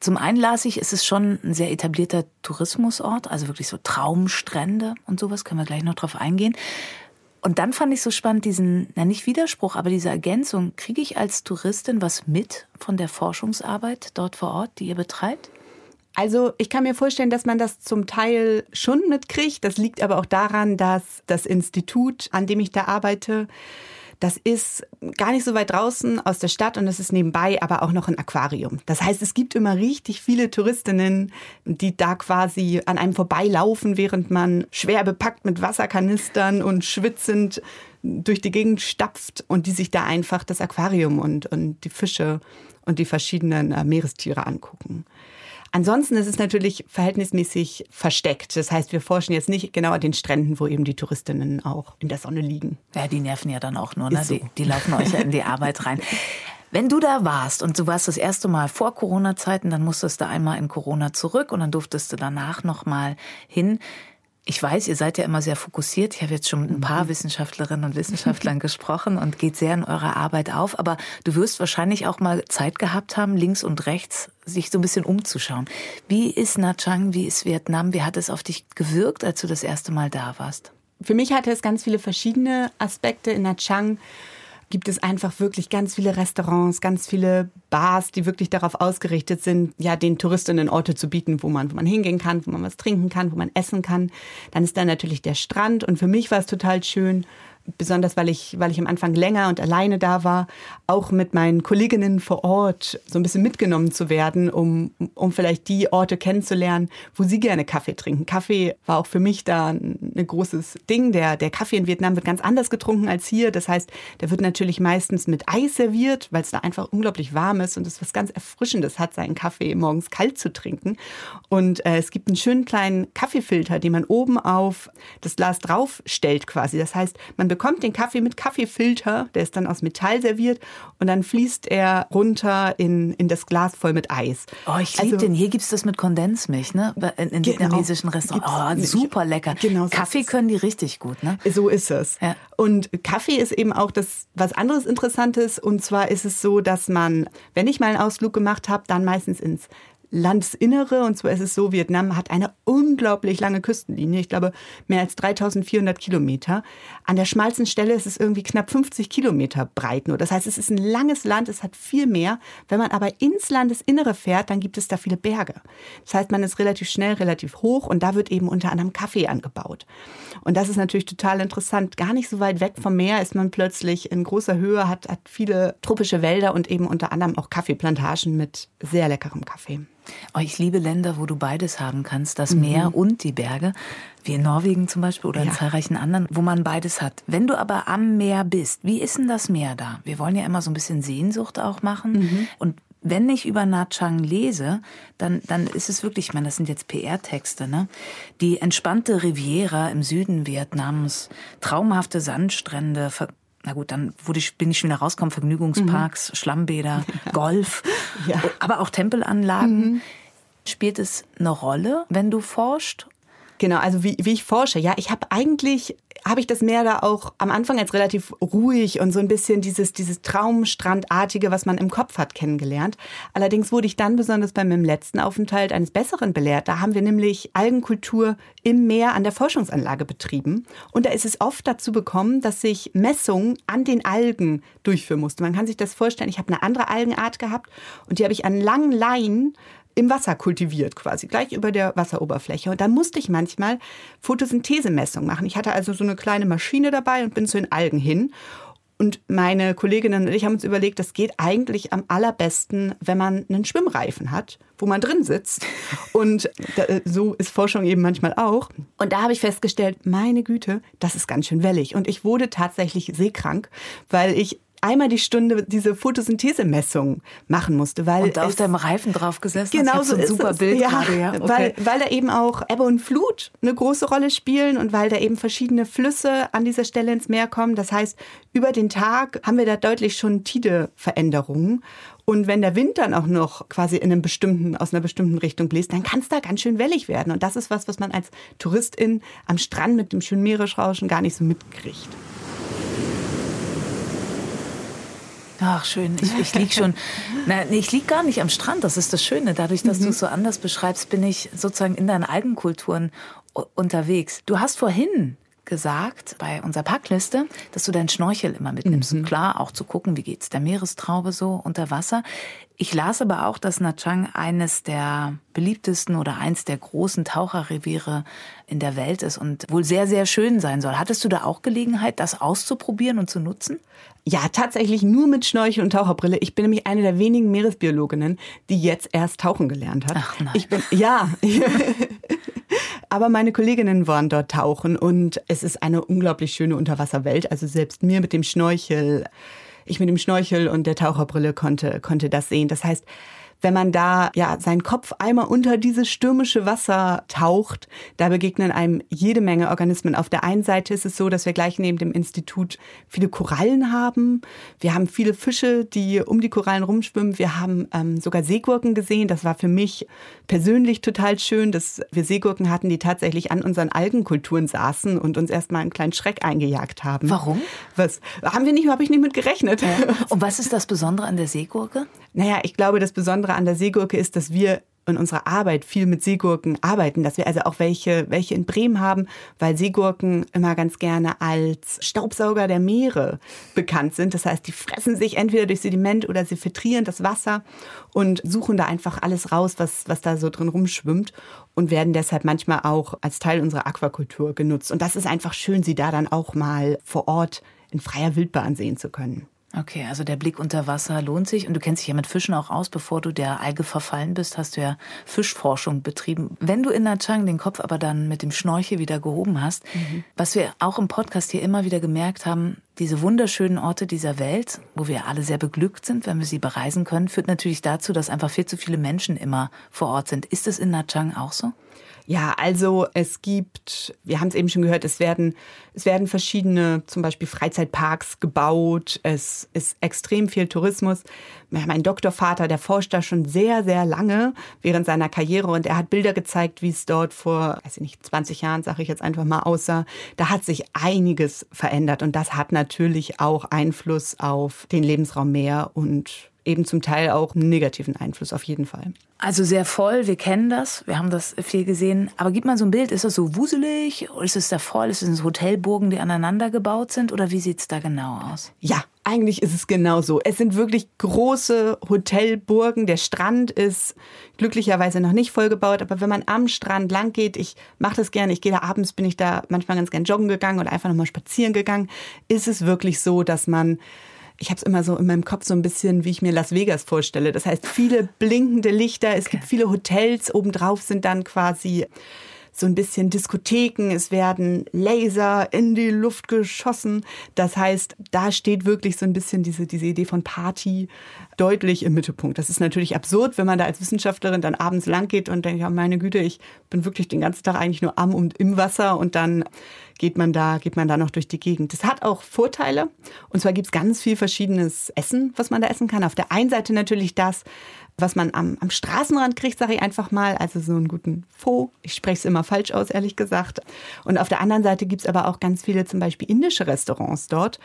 Zum einen las ich, ist es schon ein sehr etablierter Tourismusort, also wirklich so Traumstrände und sowas, können wir gleich noch drauf eingehen. Und dann fand ich so spannend diesen, na nicht Widerspruch, aber diese Ergänzung. Kriege ich als Touristin was mit von der Forschungsarbeit dort vor Ort, die ihr betreibt? Also ich kann mir vorstellen, dass man das zum Teil schon mitkriegt. Das liegt aber auch daran, dass das Institut, an dem ich da arbeite, das ist gar nicht so weit draußen aus der Stadt und es ist nebenbei aber auch noch ein Aquarium. Das heißt, es gibt immer richtig viele Touristinnen, die da quasi an einem vorbeilaufen, während man schwer bepackt mit Wasserkanistern und schwitzend durch die Gegend stapft und die sich da einfach das Aquarium und, und die Fische und die verschiedenen äh, Meerestiere angucken. Ansonsten ist es natürlich verhältnismäßig versteckt. Das heißt, wir forschen jetzt nicht genau an den Stränden, wo eben die Touristinnen auch in der Sonne liegen. Ja, die nerven ja dann auch nur. Ne? So. Die, die laufen euch ja in die (laughs) Arbeit rein. Wenn du da warst und du warst das erste Mal vor Corona-Zeiten, dann musstest du einmal in Corona zurück und dann durftest du danach noch mal hin. Ich weiß, ihr seid ja immer sehr fokussiert. Ich habe jetzt schon mit ein paar mhm. Wissenschaftlerinnen und (laughs) Wissenschaftlern gesprochen und geht sehr in eurer Arbeit auf. Aber du wirst wahrscheinlich auch mal Zeit gehabt haben, links und rechts sich so ein bisschen umzuschauen. Wie ist Nha Trang, wie ist Vietnam? Wie hat es auf dich gewirkt, als du das erste Mal da warst? Für mich hatte es ganz viele verschiedene Aspekte in Nha Trang gibt es einfach wirklich ganz viele Restaurants, ganz viele Bars, die wirklich darauf ausgerichtet sind, ja, den Touristinnen Orte zu bieten, wo man, wo man hingehen kann, wo man was trinken kann, wo man essen kann. Dann ist da natürlich der Strand und für mich war es total schön, besonders weil ich, weil ich am Anfang länger und alleine da war, auch mit meinen Kolleginnen vor Ort so ein bisschen mitgenommen zu werden, um, um vielleicht die Orte kennenzulernen, wo sie gerne Kaffee trinken. Kaffee war auch für mich da ein, großes Ding. Der, der Kaffee in Vietnam wird ganz anders getrunken als hier. Das heißt, der wird natürlich meistens mit Eis serviert, weil es da einfach unglaublich warm ist und es was ganz Erfrischendes hat, seinen Kaffee morgens kalt zu trinken. Und äh, es gibt einen schönen kleinen Kaffeefilter, den man oben auf das Glas draufstellt quasi. Das heißt, man bekommt den Kaffee mit Kaffeefilter, der ist dann aus Metall serviert und dann fließt er runter in, in das Glas voll mit Eis. Oh, ich liebe also, den. Hier gibt es das mit Kondensmilch, ne? In, in genau, vietnamesischen Restaurants. Oh, super lecker. Genau, Kaffee können die richtig gut, ne? So ist es. Ja. Und Kaffee ist eben auch das was anderes Interessantes. Und zwar ist es so, dass man, wenn ich mal einen Ausflug gemacht habe, dann meistens ins Landesinnere. Und zwar ist es so, Vietnam hat eine unglaublich lange Küstenlinie. Ich glaube, mehr als 3400 Kilometer. An der schmalsten Stelle ist es irgendwie knapp 50 Kilometer breit nur. Das heißt, es ist ein langes Land, es hat viel mehr. Wenn man aber ins Landesinnere fährt, dann gibt es da viele Berge. Das heißt, man ist relativ schnell, relativ hoch und da wird eben unter anderem Kaffee angebaut. Und das ist natürlich total interessant. Gar nicht so weit weg vom Meer ist man plötzlich in großer Höhe, hat, hat viele tropische Wälder und eben unter anderem auch Kaffeeplantagen mit sehr leckerem Kaffee. Oh, ich liebe Länder, wo du beides haben kannst, das Mhm. Meer und die Berge, wie in Norwegen zum Beispiel oder in Ja. zahlreichen anderen, wo man beides hat. Wenn du aber am Meer bist, wie ist denn das Meer da? Wir wollen ja immer so ein bisschen Sehnsucht auch machen. Mhm. Und wenn ich über Nha Trang lese, dann, dann ist es wirklich, ich meine, das sind jetzt PR-Texte, ne? Die entspannte Riviera im Süden Vietnams, traumhafte Sandstrände, na gut, dann wurde ich, bin ich schon wieder rausgekommen, Vergnügungsparks, Schlammbäder, (laughs) Golf, Mhm. Ja. aber auch Tempelanlagen. Spielt es eine Rolle, wenn du forschst? Genau, also wie, wie ich forsche, ja, ich habe eigentlich, habe ich das Meer da auch am Anfang als relativ ruhig und so ein bisschen dieses, dieses Traumstrandartige, was man im Kopf hat, kennengelernt. Allerdings wurde ich dann besonders bei meinem letzten Aufenthalt eines Besseren belehrt. Da haben wir nämlich Algenkultur im Meer an der Forschungsanlage betrieben. Und da ist es oft dazu gekommen, dass ich Messungen an den Algen durchführen musste. Man kann sich das vorstellen, ich habe eine andere Algenart gehabt und die habe ich an langen Leinen im Wasser kultiviert quasi, gleich über der Wasseroberfläche. Und da musste ich manchmal Photosynthesemessungen machen. Ich hatte also so eine kleine Maschine dabei und bin zu den Algen hin. Und meine Kolleginnen und ich haben uns überlegt, das geht eigentlich am allerbesten, wenn man einen Schwimmreifen hat, wo man drin sitzt. (laughs) Und da, so ist Forschung eben manchmal auch. Und da habe ich festgestellt, meine Güte, das ist ganz schön wellig. Und ich wurde tatsächlich seekrank, weil ich einmal die Stunde diese Photosynthesemessung machen musste, weil Und auf deinem Reifen drauf gesessen Genau so ein super es. Bild ja, gerade, ja. Okay. weil, weil da eben auch Ebbe und Flut eine große Rolle spielen und weil da eben verschiedene Flüsse an dieser Stelle ins Meer kommen. Das heißt, über den Tag haben wir da deutlich schon Tideveränderungen. Und wenn der Wind dann auch noch quasi in einem bestimmten, aus einer bestimmten Richtung bläst, dann kann es da ganz schön wellig werden. Und das ist was, was man als Touristin am Strand mit dem schönen Meeresrauschen gar nicht so mitkriegt. Ach, schön. Ich, ich lieg schon. (laughs) Na, nee, ich lieg gar nicht am Strand. Das ist das Schöne. Dadurch, dass Mhm. du es so anders beschreibst, bin ich sozusagen in deinen Algenkulturen unterwegs. Du hast vorhin gesagt bei unserer Packliste, dass du deinen Schnorchel immer mitnimmst. Mhm. Klar, auch zu gucken, wie geht's der Meerestraube so unter Wasser. Ich las aber auch, dass Nha Trang eines der beliebtesten oder eins der großen Taucherreviere in der Welt ist und wohl sehr, sehr schön sein soll. Hattest du da auch Gelegenheit, das auszuprobieren und zu nutzen? Ja, tatsächlich nur mit Schnorchel und Taucherbrille. Ich bin nämlich eine der wenigen Meeresbiologinnen, die jetzt erst tauchen gelernt hat. Ach nein. Ich bin ja. (laughs) Aber meine Kolleginnen waren dort tauchen und es ist eine unglaublich schöne Unterwasserwelt. Also selbst mir mit dem Schnorchel, ich mit dem Schnorchel und der Taucherbrille konnte, konnte das sehen. Das heißt, wenn man da ja seinen Kopf einmal unter dieses stürmische Wasser taucht, da begegnen einem jede Menge Organismen. Auf der einen Seite ist es so, dass wir gleich neben dem Institut viele Korallen haben. Wir haben viele Fische, die um die Korallen rumschwimmen. Wir haben ähm, sogar Seegurken gesehen. Das war für mich persönlich total schön, dass wir Seegurken hatten, die tatsächlich an unseren Algenkulturen saßen und uns erstmal einen kleinen Schreck eingejagt haben. Warum? Was? Haben wir nicht, habe ich nicht mit gerechnet. Und was ist das Besondere an der Seegurke? Naja, ich glaube, das Besondere an der Seegurke ist, dass wir in unserer Arbeit viel mit Seegurken arbeiten, dass wir also auch welche, welche in Bremen haben, weil Seegurken immer ganz gerne als Staubsauger der Meere bekannt sind. Das heißt, die fressen sich entweder durch Sediment oder sie filtrieren das Wasser und suchen da einfach alles raus, was, was da so drin rumschwimmt und werden deshalb manchmal auch als Teil unserer Aquakultur genutzt. Und das ist einfach schön, sie da dann auch mal vor Ort in freier Wildbahn sehen zu können. Okay, also der Blick unter Wasser lohnt sich und du kennst dich ja mit Fischen auch aus. Bevor du der Alge verfallen bist, hast du ja Fischforschung betrieben. Wenn du in Nha Trang den Kopf aber dann mit dem Schnorchel wieder gehoben hast, was wir auch im Podcast hier immer wieder gemerkt haben, diese wunderschönen Orte dieser Welt, wo wir alle sehr beglückt sind, wenn wir sie bereisen können, führt natürlich dazu, dass einfach viel zu viele Menschen immer vor Ort sind. Ist es in Nha Trang auch so? Ja, also es gibt, wir haben es eben schon gehört, es werden, es werden verschiedene, zum Beispiel Freizeitparks gebaut. Es ist extrem viel Tourismus. Einen Doktorvater, der forscht da schon sehr, sehr lange während seiner Karriere und er hat Bilder gezeigt, wie es dort vor, weiß ich nicht, 20 Jahren, sage ich jetzt einfach mal, aussah. Da hat sich einiges verändert und das hat natürlich auch Einfluss auf den Lebensraum Meer und eben zum Teil auch einen negativen Einfluss auf jeden Fall. Also sehr voll, wir kennen das, wir haben das viel gesehen. Aber gib mal so ein Bild, ist das so wuselig? Ist es da voll? Ist es Hotelburgen, die aneinander gebaut sind? Oder wie sieht's da genau aus? Ja, eigentlich ist es genau so. Es sind wirklich große Hotelburgen. Der Strand ist glücklicherweise noch nicht vollgebaut, aber wenn man am Strand lang geht, ich mache das gerne, ich gehe da abends, bin ich da manchmal ganz gern joggen gegangen oder einfach nochmal spazieren gegangen, ist es wirklich so, dass man ich habe es immer so in meinem Kopf so ein bisschen, wie ich mir Las Vegas vorstelle. Das heißt, viele blinkende Lichter, es gibt viele Hotels, obendrauf sind dann quasi so ein bisschen Diskotheken, es werden Laser in die Luft geschossen. Das heißt, da steht wirklich so ein bisschen diese, diese Idee von Party deutlich im Mittelpunkt. Das ist natürlich absurd, wenn man da als Wissenschaftlerin dann abends lang geht und denkt, ja, meine Güte, ich bin wirklich den ganzen Tag eigentlich nur am und im Wasser und dann geht man da, geht man da noch durch die Gegend. Das hat auch Vorteile. Und zwar gibt es ganz viel verschiedenes Essen, was man da essen kann. Auf der einen Seite natürlich das, was man am, am Straßenrand kriegt, sage ich einfach mal, also so einen guten Faux. Ich spreche es immer falsch aus, ehrlich gesagt. Und auf der anderen Seite gibt es aber auch ganz viele zum Beispiel indische Restaurants dort.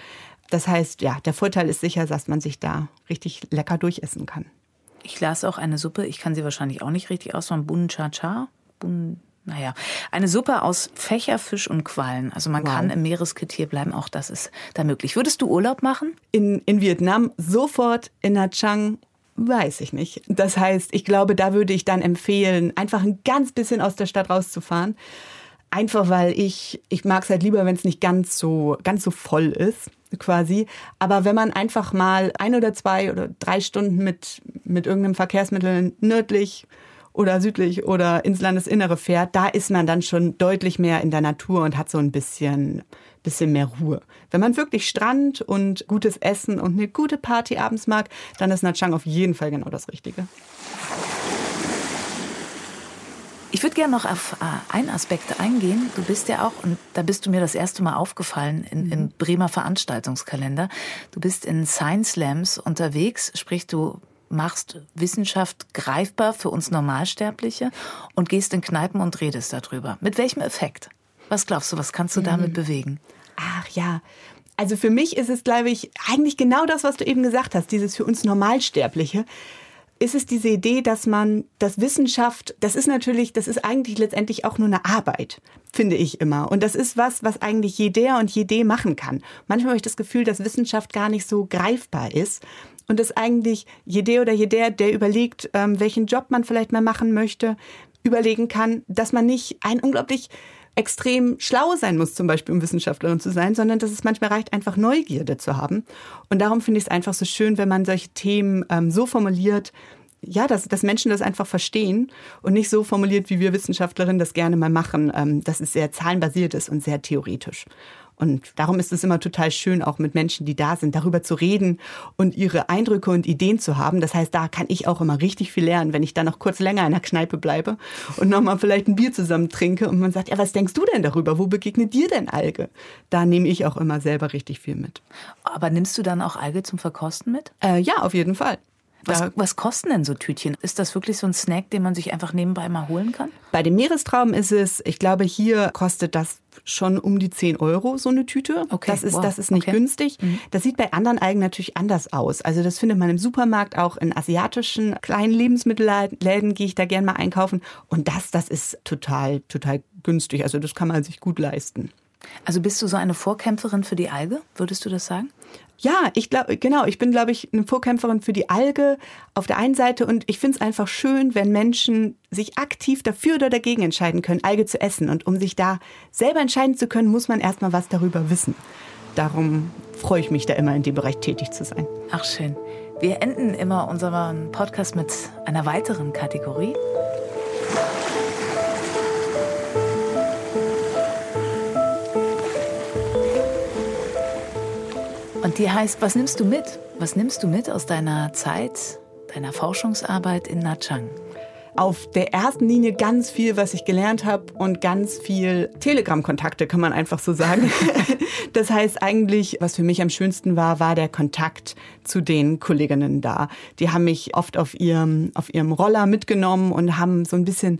Das heißt, ja, der Vorteil ist sicher, dass man sich da richtig lecker durchessen kann. Ich las auch eine Suppe, ich kann sie wahrscheinlich auch nicht richtig ausmachen, Bun Cha Cha. Bun, naja, eine Suppe aus Fächer, Fisch und Quallen. Also man wow. kann im Meeresgetier bleiben, auch das ist da möglich. Würdest du Urlaub machen? In, in Vietnam sofort in Nha Trang Weiß ich nicht. Das heißt, ich glaube, da würde ich dann empfehlen, einfach ein ganz bisschen aus der Stadt rauszufahren. Einfach weil ich, ich mag es halt lieber, wenn es nicht ganz so, ganz so voll ist, quasi. Aber wenn man einfach mal ein oder zwei oder drei Stunden mit, mit irgendeinem Verkehrsmittel nördlich oder südlich oder ins Landesinnere fährt, da ist man dann schon deutlich mehr in der Natur und hat so ein bisschen bisschen mehr Ruhe. Wenn man wirklich Strand und gutes Essen und eine gute Party abends mag, dann ist Nha Trang auf jeden Fall genau das Richtige. Ich würde gerne noch auf äh, einen Aspekt eingehen. Du bist ja auch, und da bist du mir das erste Mal aufgefallen in, im mhm. Bremer Veranstaltungskalender. Du bist in Science Slams unterwegs, sprich du machst Wissenschaft greifbar für uns Normalsterbliche und gehst in Kneipen und redest darüber. Mit welchem Effekt? Was glaubst du, was kannst du damit mhm. bewegen? Ach ja, also für mich ist es, glaube ich, eigentlich genau das, was du eben gesagt hast, dieses für uns Normalsterbliche. Ist es diese Idee, dass man das Wissenschaft, das ist natürlich, das ist eigentlich letztendlich auch nur eine Arbeit, finde ich immer. Und das ist was, was eigentlich jeder und jede machen kann. Manchmal habe ich das Gefühl, dass Wissenschaft gar nicht so greifbar ist und dass eigentlich jede oder jeder, der überlegt, ähm, welchen Job man vielleicht mal machen möchte, überlegen kann, dass man nicht ein unglaublich extrem schlau sein muss, zum Beispiel um Wissenschaftlerin zu sein, sondern dass es manchmal reicht, einfach Neugierde zu haben. Und darum finde ich es einfach so schön, wenn man solche Themen ähm, so formuliert, ja, dass, dass Menschen das einfach verstehen und nicht so formuliert, wie wir Wissenschaftlerinnen das gerne mal machen, ähm, dass es sehr zahlenbasiert ist und sehr theoretisch. Und darum ist es immer total schön, auch mit Menschen, die da sind, darüber zu reden und ihre Eindrücke und Ideen zu haben. Das heißt, da kann ich auch immer richtig viel lernen, wenn ich da noch kurz länger in der Kneipe bleibe und nochmal vielleicht ein Bier zusammen trinke und man sagt, ja, was denkst du denn darüber? Wo begegnet dir denn Alge? Da nehme ich auch immer selber richtig viel mit. Aber nimmst du dann auch Alge zum Verkosten mit? Äh, ja, auf jeden Fall. Was, was, kosten denn so Tütchen? Ist das wirklich so ein Snack, den man sich einfach nebenbei mal holen kann? Bei dem Meerestraum ist es, ich glaube, hier kostet das schon um die 10 Euro so eine Tüte. Okay, das ist, wow. das ist nicht okay. günstig. Mhm. Das sieht bei anderen Algen natürlich anders aus. Also das findet man im Supermarkt, auch in asiatischen kleinen Lebensmittelläden gehe ich da gerne mal einkaufen. Und das, das ist total, total günstig. Also das kann man sich gut leisten. Also bist du so eine Vorkämpferin für die Alge, würdest du das sagen? Ja, ich glaube, genau, ich bin, glaube ich, eine Vorkämpferin für die Alge auf der einen Seite und ich finde es einfach schön, wenn Menschen sich aktiv dafür oder dagegen entscheiden können, Alge zu essen. Und um sich da selber entscheiden zu können, muss man erstmal was darüber wissen. Darum freue ich mich da immer in dem Bereich tätig zu sein. Ach schön. Wir enden immer unseren Podcast mit einer weiteren Kategorie. Und die heißt, was nimmst du mit? Was nimmst du mit aus deiner Zeit, deiner Forschungsarbeit in Nha auf der ersten Linie ganz viel, was ich gelernt habe und ganz viel Telegram-Kontakte, kann man einfach so sagen. (laughs) das heißt eigentlich, was für mich am schönsten war, war der Kontakt zu den Kolleginnen da. Die haben mich oft auf ihrem, auf ihrem Roller mitgenommen und haben so ein bisschen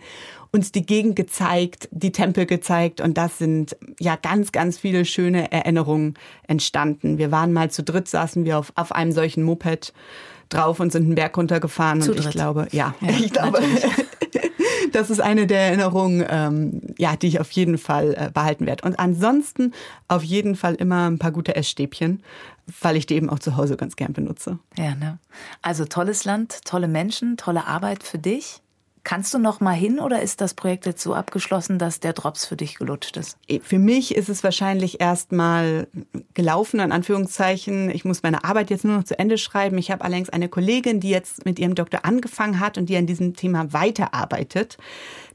uns die Gegend gezeigt, die Tempel gezeigt und das sind ja ganz, ganz viele schöne Erinnerungen entstanden. Wir waren mal zu dritt, saßen wir auf, auf einem solchen Moped drauf und sind einen Berg runtergefahren zu und dritt. ich glaube, ja, ja (laughs) ich glaube, (laughs) das ist eine der Erinnerungen, ähm, ja, die ich auf jeden Fall äh, behalten werde. Und ansonsten auf jeden Fall immer ein paar gute Essstäbchen, weil ich die eben auch zu Hause ganz gern benutze. Ja, ne? Also tolles Land, tolle Menschen, tolle Arbeit für dich Kannst du noch mal hin oder ist das Projekt jetzt so abgeschlossen, dass der Drops für dich gelutscht ist? Für mich ist es wahrscheinlich erstmal gelaufen, in Anführungszeichen. Ich muss meine Arbeit jetzt nur noch zu Ende schreiben. Ich habe allerdings eine Kollegin, die jetzt mit ihrem Doktor angefangen hat und die an diesem Thema weiterarbeitet.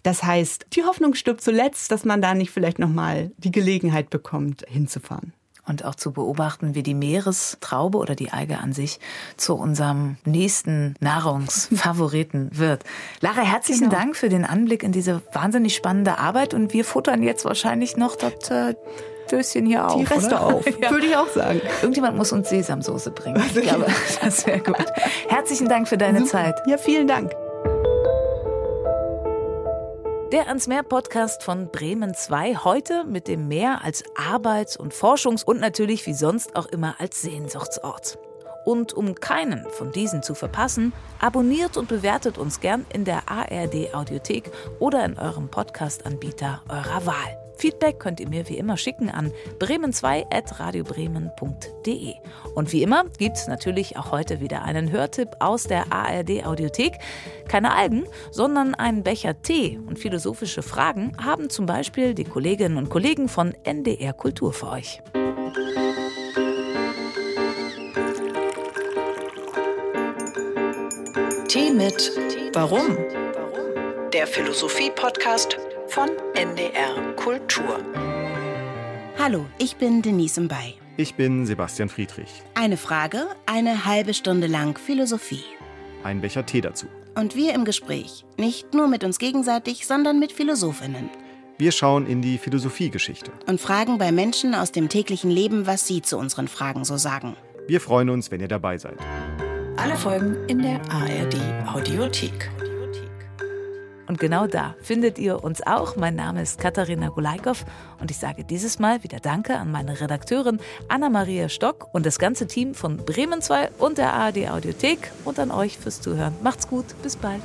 Das heißt, die Hoffnung stirbt zuletzt, dass man da nicht vielleicht noch mal die Gelegenheit bekommt, hinzufahren und auch zu beobachten, wie die Meerestraube oder die Alge an sich zu unserem nächsten Nahrungsfavoriten (laughs) wird. Lara, herzlichen genau. Dank für den Anblick in diese wahnsinnig spannende Arbeit und wir futtern jetzt wahrscheinlich noch das äh, Döschen hier auf. Die Reste oder? auf, ja. (laughs) (laughs) würde ich auch sagen. Irgendjemand muss uns Sesamsoße bringen. Ich glaube, das wäre gut. Herzlichen Dank für deine Super. Zeit. Ja, vielen Dank. Der ans Meer Podcast von Bremen 2 heute mit dem Meer als Arbeits- und Forschungs- und natürlich wie sonst auch immer als Sehnsuchtsort. Und um keinen von diesen zu verpassen, abonniert und bewertet uns gern in der ARD Audiothek oder in eurem Podcast-Anbieter eurer Wahl. Feedback könnt ihr mir wie immer schicken an bremen2.radiobremen.de. Und wie immer gibt es natürlich auch heute wieder einen Hörtipp aus der ARD Audiothek. Keine Algen, sondern einen Becher Tee und philosophische Fragen haben zum Beispiel die Kolleginnen und Kollegen von NDR Kultur für euch. Tee mit Warum? Der Philosophie-Podcast von NDR Kultur. Hallo, ich bin Denise Mbay. Ich bin Sebastian Friedrich. Eine Frage, eine halbe Stunde lang Philosophie. Ein Becher Tee dazu. Und wir im Gespräch, nicht nur mit uns gegenseitig, sondern mit Philosophinnen. Wir schauen in die Philosophiegeschichte. Und fragen bei Menschen aus dem täglichen Leben, was sie zu unseren Fragen so sagen. Wir freuen uns, wenn ihr dabei seid. Alle Folgen in der ARD Audiothek. Und genau da findet ihr uns auch. Mein Name ist Katharina Gulaikow und ich sage dieses Mal wieder Danke an meine Redakteurin Anna-Maria Stock und das ganze Team von Bremen 2 und der ARD Audiothek und an euch fürs Zuhören. Macht's gut, bis bald.